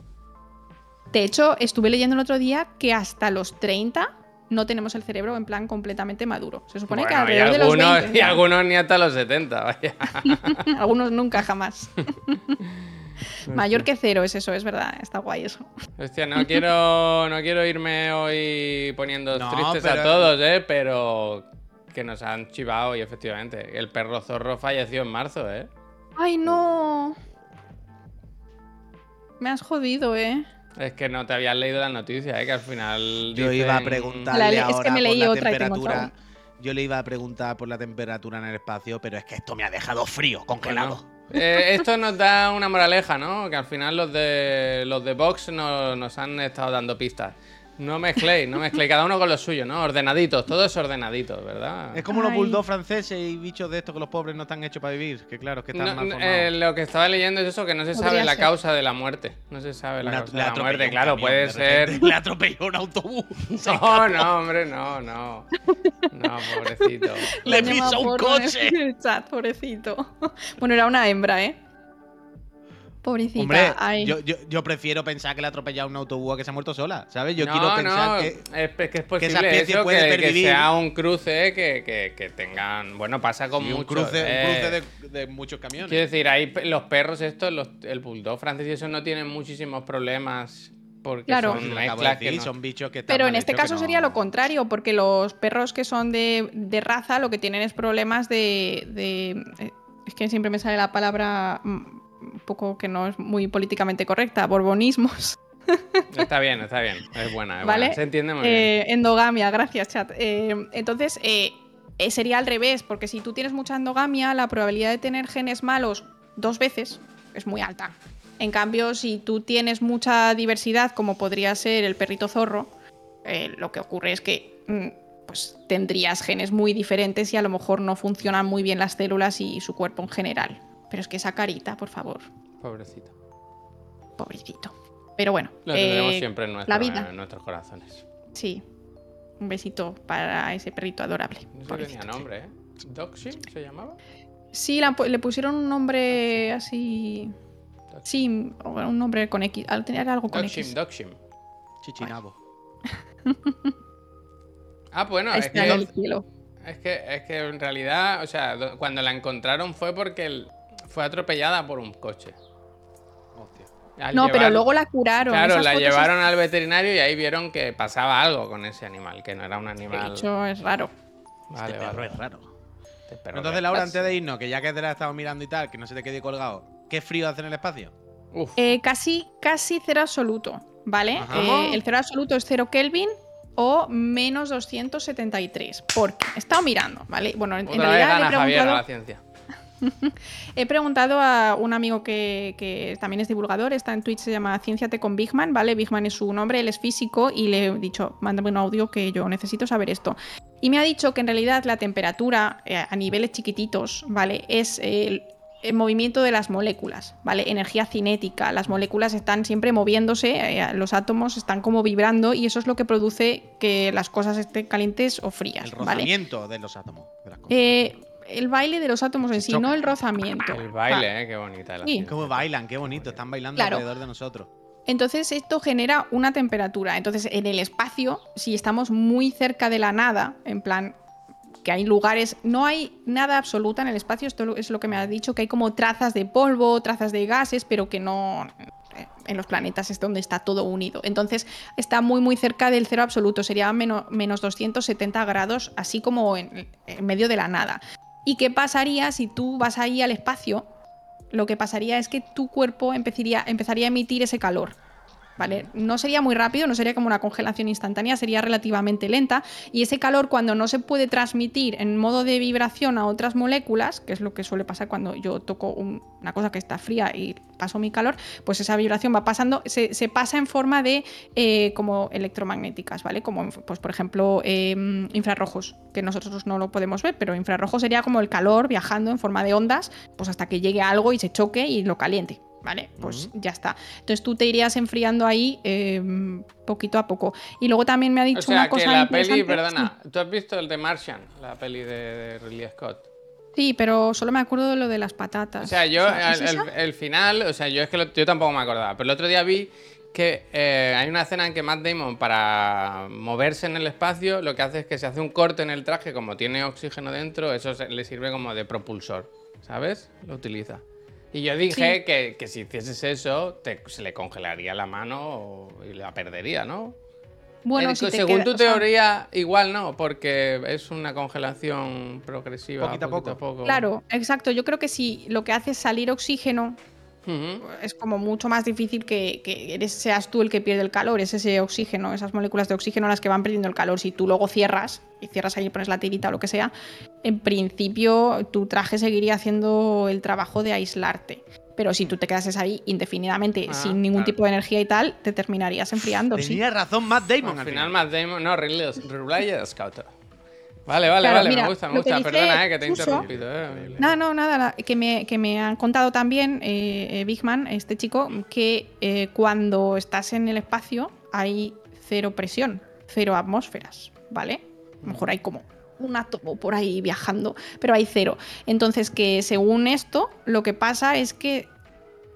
De hecho, estuve leyendo el otro día que hasta los 30 no tenemos el cerebro en plan completamente maduro. Se supone que y alrededor de los algunos, 20. y ya. algunos ni hasta los 70, vaya. Algunos nunca, jamás. Mayor que cero es eso, es verdad. Está guay eso. Hostia, no quiero, no quiero irme hoy poniendo No, tristes a todos, ¿eh? Pero que nos han chivado y efectivamente, el perro zorro falleció en marzo, ¿eh? ¡Ay, no! Me has jodido, ¿eh? Es que no te habías leído la noticia, ¿eh? Que al final Yo iba a preguntarle La le- es que ahora me por leí la otra temperatura. Yo le iba a preguntar por la temperatura en el espacio, pero es que esto me ha dejado frío, congelado. Bueno, eh, esto nos da una moraleja, ¿no? Que al final los de los de Vox no- nos han estado dando pistas. No mezcléis, no mezcléis, cada uno con lo suyo, ¿no? Ordenaditos, todo es ordenadito, ¿verdad? Es como los Ay. bulldogs franceses y bichos de estos que los pobres no están hechos para vivir. Que claro, es que están No, mal no, formados. eh, lo que estaba leyendo es eso, que no se Podría sabe la ser. causa de la muerte. No se sabe la causa de la muerte. un Claro, camión puede de ser... Le atropelló un autobús. No, no, hombre, no, no. No, pobrecito. Le llamado un en coche. el chat, pobrecito. Bueno, era una hembra, ¿eh? Pobrecita. Hombre, ay. yo, yo, yo prefiero pensar que le ha atropellado un autobús a que se ha muerto sola, ¿sabes? Yo no, quiero pensar no, que... es, es que es esa posible especie eso, puede que, que pervivir. sea un cruce que, que, que tengan... Bueno, pasa con Sí, un muchos, cruce, eh, un cruce de, de muchos camiones. Quiero decir, ahí los perros estos, los- el bulldog francés y eso no tienen muchísimos problemos porque Claro. Son de que decir, no- son bichos que están Pero en este que caso no- sería lo contrario, porque los perros que son de, de raza lo que tienen es problemas de, de- eh, Es que siempre me sale la palabra mm, un poco que no es muy políticamente correcta, borbonismos. Está bien, está bien. Es buena, es ¿Vale? buena. Se entiende muy bien. Eh, endogamia, gracias, chat. Eh, entonces, eh, sería al revés, porque si tú tienes mucha endogamia, la probabilidad de tener genes malos dos veces es muy alta. En cambio, si tú tienes mucha diversidad, como podría ser el perrito zorro, lo que ocurre es que mm, pues, tendrías genes muy diferentes y a lo mejor no funcionan muy bien las células y su cuerpo en general. Pero es que esa carita, por favor, Pobrecito. pobrecito. Pero bueno, Lo tendremos eh, siempre en, nuestro- la vida. en nuestros corazones. Sí. Un besito para ese perrito adorable. No tenía nombre, ¿eh? ¿Doxy se llamaba? Sí, la le pusieron un nombre así. Sí, o un nombre con X. al- Tenía algo con Doxim, X. Doxim. Chichinabo. Ah, bueno, es que, es que es que en realidad, o sea, do- cuando la encontraron fue porque el- fue atropellada por un coche. Hostia. Al No, pero luego la curaron. Claro, Esas la llevaron al veterinario y ahí vieron que pasaba algo con ese animal, que no era un De animal. hecho, es raro. Vale, este vale. perro es raro. Este perro Entonces, Laura, antes de irnos, que ya que te la estado mirando y tal, que no se te quede colgado, ¿qué frío hace en el espacio? Uf, Eh, casi, casi cero absoluto, ¿vale? Eh, el cero absoluto es 0 Kelvin o menos 273. Porque he estado mirando, ¿vale? Bueno, en, en otra vez realidad le he gana Javier a preguntado. la ciencia. He preguntado a un amigo que, que también es divulgador, está en Twitch, se llama Cienciate con Bigman, ¿vale? Bigman es su nombre, él es físico y le he dicho, mándame un audio que yo necesito saber esto. Y me ha dicho que en realidad la temperatura eh, a niveles chiquititos, ¿vale? Es el, el movimiento de las moléculas, ¿vale? Energía cinética. Las moléculas están siempre moviéndose, eh, los átomos están como vibrando y eso es lo que produce que las cosas estén calientes o frías, El ¿vale? rozamiento de los átomos. de las cosas. Eh, el baile de los átomos en sí, no el rozamiento. El baile, eh, qué bonita la Sí. Cómo bailan, qué bonito. Están bailando Claro. alrededor de nosotros. Entonces esto genera una temperatura. Entonces en el espacio, si estamos muy cerca de la nada, en plan que hay lugares, no hay nada absoluta en el espacio, esto es lo que me has dicho, que hay como trazas de polvo, trazas de gases, pero que no eh, en los planetas es donde está todo unido. Entonces está muy muy cerca del cero absoluto, sería menos, menos 270 grados, así como en, en medio de la nada. ¿Y qué pasaría si tú vas ahí al espacio? Lo que pasaría es que tu cuerpo empezaría, empezaría a emitir ese calor. ¿Vale? No sería muy rápido, no sería como una congelación instantánea, sería relativamente lenta. Y ese calor, cuando no se puede transmitir en modo de vibración a otras moléculas, que es lo que suele pasar cuando yo toco un- una cosa que está fría y paso mi calor, pues esa vibración va pasando, se, pasa en forma de eh, como electromagnéticas, ¿vale? Como, pues, por ejemplo, eh, infrarrojos, que nosotros no lo podemos ver, pero infrarrojo sería como el calor viajando en forma de ondas, pues hasta que llegue algo y se choque y lo caliente. ¿Vale? Pues ya está. Entonces tú te irías enfriando ahí eh, poquito a poco. Y luego también me ha dicho O sea, una que cosa la peli, perdona, ¿tú has visto el de Martian? La peli de, de Ridley Scott. Sí, pero solo me acuerdo de lo de las patatas. O sea, yo, ¿es el, esa? el- el final, o sea, yo es que lo- yo tampoco me acordaba, pero el otro día vi que eh, hay una escena en que Matt Damon, para moverse en el espacio, lo que hace es que se hace un corte en el traje, como tiene oxígeno dentro, eso se- le sirve como de propulsor, ¿sabes? Lo utiliza. Y yo dije Sí. que, que si hicieses eso, te- se le congelaría la mano y la perdería, ¿no? Bueno, Eh, si te según queda- tu sea, teoría, igual no, porque es una congelación progresiva. Poquito a poco. Claro, exacto. Yo creo que si lo que hace es salir oxígeno, Es como mucho más difícil que, que eres, seas tú el que pierde el calor, es ese oxígeno, esas moléculas de oxígeno las que van perdiendo el calor. Si tú luego cierras y cierras ahí, pones la tirita o lo que sea, en principio tu traje seguiría haciendo el trabajo de aislarte. Pero si tú te quedases ahí indefinidamente Ah, sin ningún claro. tipo de energía y tal, te terminarías enfriando. sí. Tenía razón Matt Damon Al final, Matt Damon. No, Ridley Scott. Vale, vale, Claro, vale, mira, me gusta, me gusta. Perdona, eh, que te he interrumpido. Eh. No, no, nada, nada, que me, que me han contado también eh, eh, Bigman, este chico, que eh, cuando estás en el espacio hay cero presión, cero atmósferas, ¿vale? A lo mejor hay como un átomo por ahí viajando, pero hay cero. Entonces, que según esto, lo que pasa es que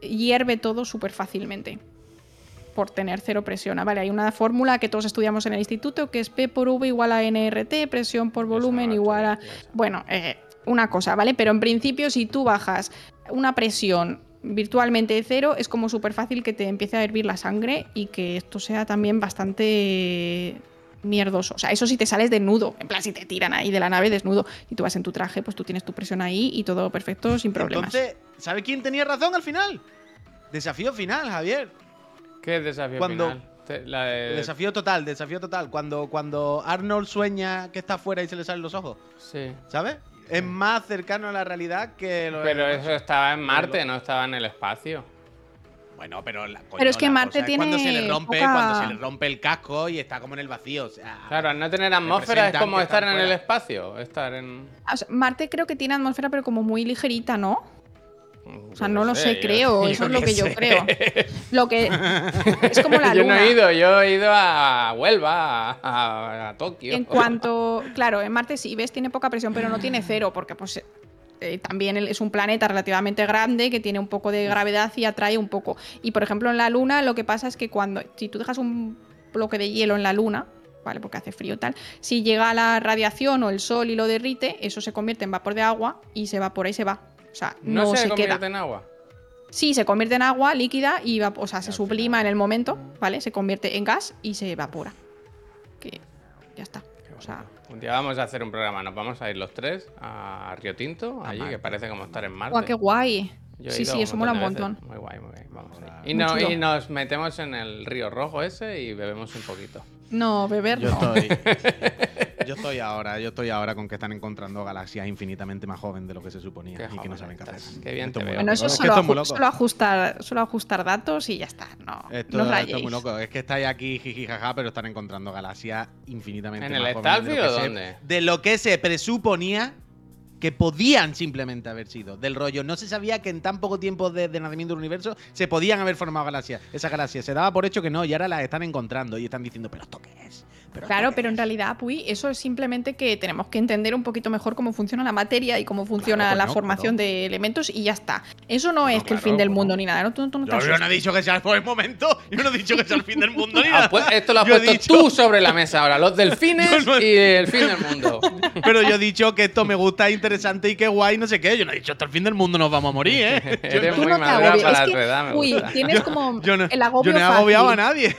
hierve todo súper fácilmente por tener cero presión. Ah, Vale, hay una fórmula que todos estudiamos en el instituto que es P por V igual a NRT, presión por volumen Exacto, igual a... Bueno, eh, una cosa, ¿vale? Pero en principio, si tú bajas una presión virtualmente de cero, es como súper fácil que te empiece a hervir la sangre y que esto sea también bastante mierdoso. O sea, eso si te sales desnudo, en plan, si te tiran ahí de la nave desnudo y tú vas en tu traje, pues tú tienes tu presión ahí y todo perfecto, sin problemas. Entonces, ¿sabe quién tenía razón al final? Desafío final, Javier. ¿Qué desafío Cuando- final? Te- La de... Desafío total, desafío total. Cuando, cuando Arnold sueña que está afuera y se le salen los ojos, Sí. ¿sabes? Es más cercano a la realidad que lo Pero es- eso estaba en Marte, no estaba en el espacio. Bueno, pero la, coño, Pero es que Marte es cuando se tiene le rompe, poca- cuando se le rompe el casco y está como en el vacío, o sea, Claro, al no tener atmósfera es como estar en el fuera. espacio. Estar en. O sea, Marte creo que tiene atmósfera, pero como muy ligerita, ¿no? O sea, Yo no lo sé, yo- creo. Eso es lo que yo sé. creo. Lo que. Es como la yo luna. no he ido, yo he ido a Huelva, a, a- a Tokio. En cuanto. Claro, en Marte sí, ves, tiene poca presión, pero no tiene cero, porque pues. eh, también es un planeta relativamente grande que tiene un poco de gravedad y atrae un poco. Y por ejemplo, en la Luna lo que pasa es que cuando. Si tú dejas un bloque de hielo en la Luna, ¿vale? Porque hace frío y tal. Si llega la radiación o el sol y lo derrite, eso se convierte en vapor de agua y se evapora y se va. O sea, no, no, se, se, convierte queda. en agua. Sí, se convierte en agua líquida y va- o sea, se sublima en el momento, ¿vale? Se convierte en gas y se evapora. Que ya está. O sea, un día vamos a hacer un programa, nos vamos a ir los tres a Río Tinto, A allí, Marte. que parece como estar en Marte. ¡guau, qué guay! Sí, sí, eso mola un montón veces. Muy guay, muy guay. Vamos no- y nos metemos en el río rojo ese y bebemos un poquito. No, beber yo no. estoy. yo estoy ahora, yo estoy ahora con que están encontrando galaxias infinitamente más jóvenes de lo que se suponía Qué y que no joven saben qué hacer. Qué bien te veo. Bueno, eso Es es que solo, aju- ajustar, solo ajustar datos y ya está. No, Esto, no esto es muy loco. Es que estáis aquí jijijaja, pero están encontrando galaxias infinitamente ¿En más el jóvenes de lo Starfield que o se- dónde? De lo que se presuponía que podían simplemente haber sido. Del rollo. No se sabía que en tan poco tiempo de, de nacimiento del universo se podían haber formado galaxias. Esas galaxias se daba por hecho que no y ahora las están encontrando y están diciendo, ¿pero esto qué es? ¿Pero Claro, qué pero en es?". realidad, Puy, eso es simplemente que tenemos que entender un poquito mejor cómo funciona la materia y cómo funciona Claro, la coño, formación claro. de elementos y ya está. Eso no, No, es que el fin del mundo ni nada. No, tú, tú no te Yo, yo no he dicho que sea por el momento. Yo no he dicho que sea el fin del mundo ni Ah, nada. pues esto lo has Yo puesto dicho- tú sobre la mesa ahora. Los delfines Yo no he- y el fin del mundo. Pero yo he dicho que esto me gusta, es interesante y que guay, no sé qué. Yo no he dicho hasta el fin del mundo nos vamos a morir, ¿eh? Yo Eres no, muy no te madura para es que, edad, me Uy, tienes como yo no- el agobio yo no he agobiado a fácil. nadie.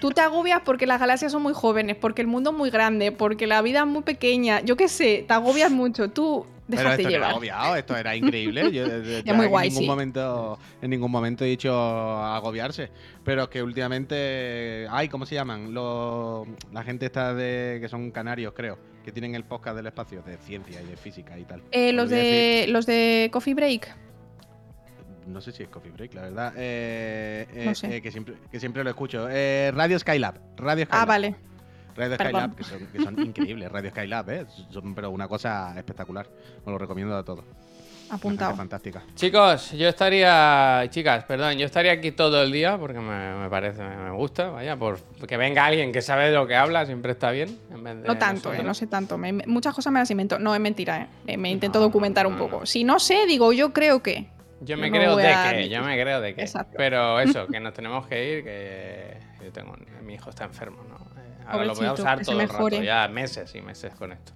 Tú te agobias porque las galaxias son muy jóvenes, porque el mundo es muy grande, porque la vida es muy pequeña. Yo qué sé, te agobias mucho. Tú Pero déjate esto no era llevar. agobiado, esto era increíble. Yo, muy en guay, ningún sí. momento, en ningún momento he dicho agobiarse. Pero es que últimamente. Ay, ¿cómo se llaman? Los, la gente está de. que son canarios, creo. Que tienen el podcast del espacio, de ciencia y de física y tal. Eh, los, decir- de, los de Coffee Break. No sé si es Coffee Break, la verdad. Eh, eh, No sé. eh, que, siempre, que siempre lo escucho. Eh, Radio Skylab. Radio Skylab. Ah, vale. Radio Perdón. Skylab, que son, que son increíbles. Radio Skylab, ¿eh? Son, pero una cosa espectacular. Os lo recomiendo a todos. Apuntado. fantástica. Chicos, yo estaría. Chicas, perdón, yo estaría aquí todo el día porque me, me parece, me, gusta, vaya, por que venga alguien que sabe de lo que habla, siempre está bien. En vez de No tanto, eh, nosotros. no sé tanto. Me- muchas cosas me las invento. No, es mentira, eh. Me intento No, documentar no, un poco. no. Si no sé, digo, yo creo que. Yo me No creo de a que, yo me creo de que. Exacto. Pero eso, que nos tenemos que ir, que yo tengo, mi hijo está enfermo, ¿no? Eh, Ahora lo voy a usar todo el rato, ya meses y meses con esto.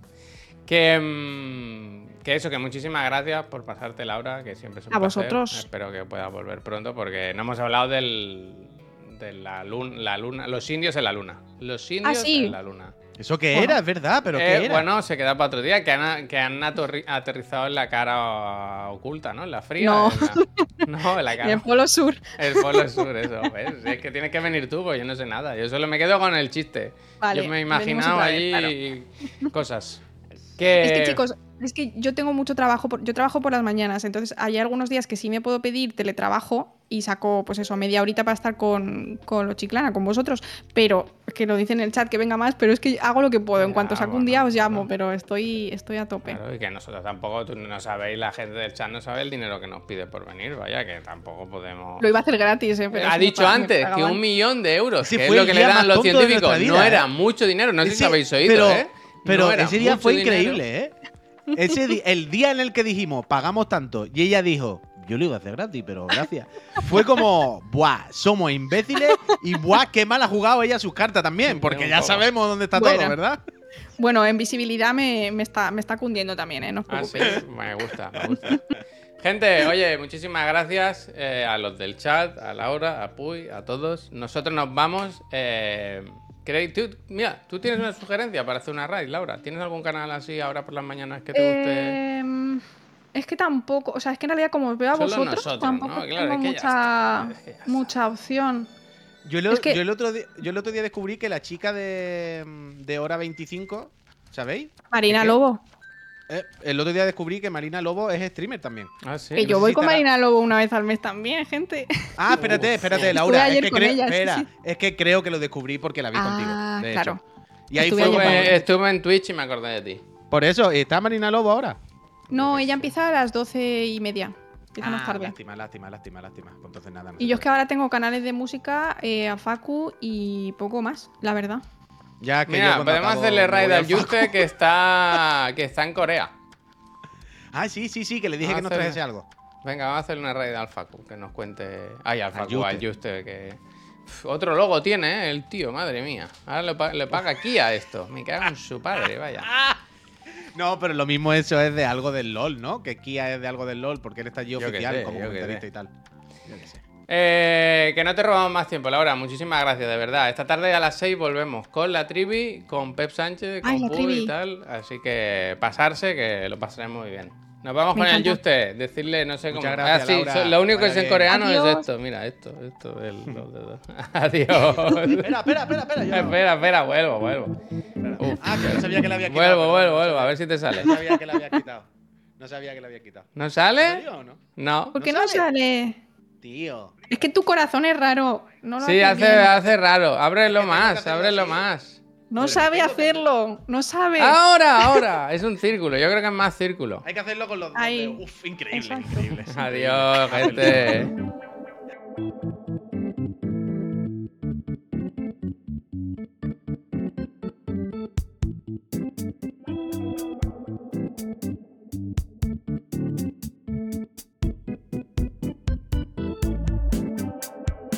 Que, mm, que eso, que muchísimas gracias por pasarte, Laura, que siempre es un A placer. vosotros. Espero que puedas volver pronto, porque no hemos hablado del, de la luna, la luna, los indios en la luna. Los indios Ah, sí. en la luna. ¿Eso qué Bueno. era? Es verdad, pero Eh, ¿qué era? Bueno, se queda para otro día, que han, que han aterrizado en la cara oculta, ¿no? En la fría. No. en la- no, en la En cara. el Polo Sur. El polo sur, eso, ¿ves? Es que tienes que venir tú, pues yo no sé nada. Yo solo me quedo con el chiste. Vale, yo me he imaginado allí cosas. Que... Es que chicos, es que yo tengo mucho trabajo, por- yo trabajo por las mañanas, entonces hay algunos días que sí me puedo pedir teletrabajo y saco pues eso, media horita para estar con, con los chiclana, con vosotros, pero es que lo dicen en el chat que venga más, pero es que hago lo que puedo, en Ya, cuanto saco un día os llamo, bueno. pero estoy, estoy a tope. Claro, y que nosotros tampoco, tú no sabéis, la gente del chat no sabe el dinero que nos pide por venir, vaya, que tampoco podemos... Lo iba a hacer gratis, eh, pero ha dicho antes que un millón de euros, Ese que es fue lo que le dan los científicos, no era mucho dinero, no sé si habéis oído, pero, ¿eh? Pero No ese día fue dinero. increíble, ¿eh? Ese di- el día en el que dijimos, pagamos tanto, y ella dijo, yo lo iba a hacer gratis, pero gracias. Fue como, buah, somos imbéciles y buah, qué mal ha jugado ella sus cartas también, porque ya sabemos dónde está Bueno. todo, ¿verdad? Bueno, en visibilidad me, me está, me está cundiendo también, ¿eh? No os Ah, sí, me gusta, me gusta. Gente, oye, muchísimas gracias eh, a los del chat, a Laura, a Puy, a todos. Nosotros nos vamos. Eh, ¿queréis- tú- mira, tú tienes una sugerencia para hacer una raid, Laura. ¿Tienes algún canal así ahora por las mañanas que te guste? Em, es que tampoco, o sea, es que en realidad como os veo a Solo vosotros, nosotros, tampoco ¿no? Claro, tengo es que ya mucha, es que mucha opción. Yo, lo- Es que- yo el otro día, yo el otro día descubrí que la chica de, de hora 25, ¿sabéis? Marina Es que- Lobo. Eh, el otro día descubrí que Marina Lobo es streamer también. Ah, sí. que yo voy con Marina Lobo una vez al mes también, gente. Ah, espérate, espérate, Laura. ayer es, que con creo, ella, sí, espera, sí. es que creo que lo descubrí porque la vi Ah, contigo. De claro. hecho. Y ahí Estuve fue Estuve, en Twitch y me acordé de ti. Por eso, ¿está Marina Lobo ahora? No, ella empieza a las doce y media. Empieza más Ah, tarde. Lástima, lástima, lástima, lástima. Pues Entonces nada. no Y yo es que ahora tengo canales de música eh, a Facu y poco más, la verdad. Ya que Mira, podemos hacerle raid al. Juste que está, que está en Corea. Ah, sí, sí, sí, que le dije Vamos que nos hacerle. trajese algo. Venga, vamos a hacer una raid al Facu, que nos cuente. Ay, al Facu, al Juste. Que. Uf, otro logo tiene, ¿eh? El tío, madre mía. Ahora le, pa- le paga aquí a esto. Me cago en su padre, vaya. No, pero lo mismo eso es de algo del LOL, ¿no? Que Kia es de algo del LOL porque él está allí Yo oficial sé, como comentarista y tal. Yo qué sé. Eh, que no te robamos más tiempo, Laura. Muchísimas gracias, de verdad. Esta tarde a las 6 volvemos con la trivi, con Pep Sánchez, con Ay, trivi. y tal. Así que pasarse, que lo pasaremos muy bien. Nos vamos Me con el encanta. Juste. Decirle, no sé cómo. Muchas gracias, ah, sí, Laura. so- lo único que es en coreano Adiós. es esto. Mira, esto, esto, el, los dedos. Adiós. Espera, espera, espera, espera. yo no. espera, espera, vuelvo, vuelvo. Uf. Ah, que no sabía que la había quitado. Vuelvo, vuelvo, no vuelvo, a ver si te sale. No sabía que la había quitado. No sabía que la había quitado. ¿No ¿En sale? serio o no? No. ¿Por ¿No qué no sale? sale? Tío. Es que tu corazón es raro. No lo Sí, hace hace, bien. hace raro. Ábrelo más, ábrelo así. más. No Pero sabe hacerlo. No sabe. Ahora, ahora. Es un círculo. Yo creo que es más círculo. Hay que hacerlo con los Ahí. dedos. Uf, increíble, increíble. Adiós, gente.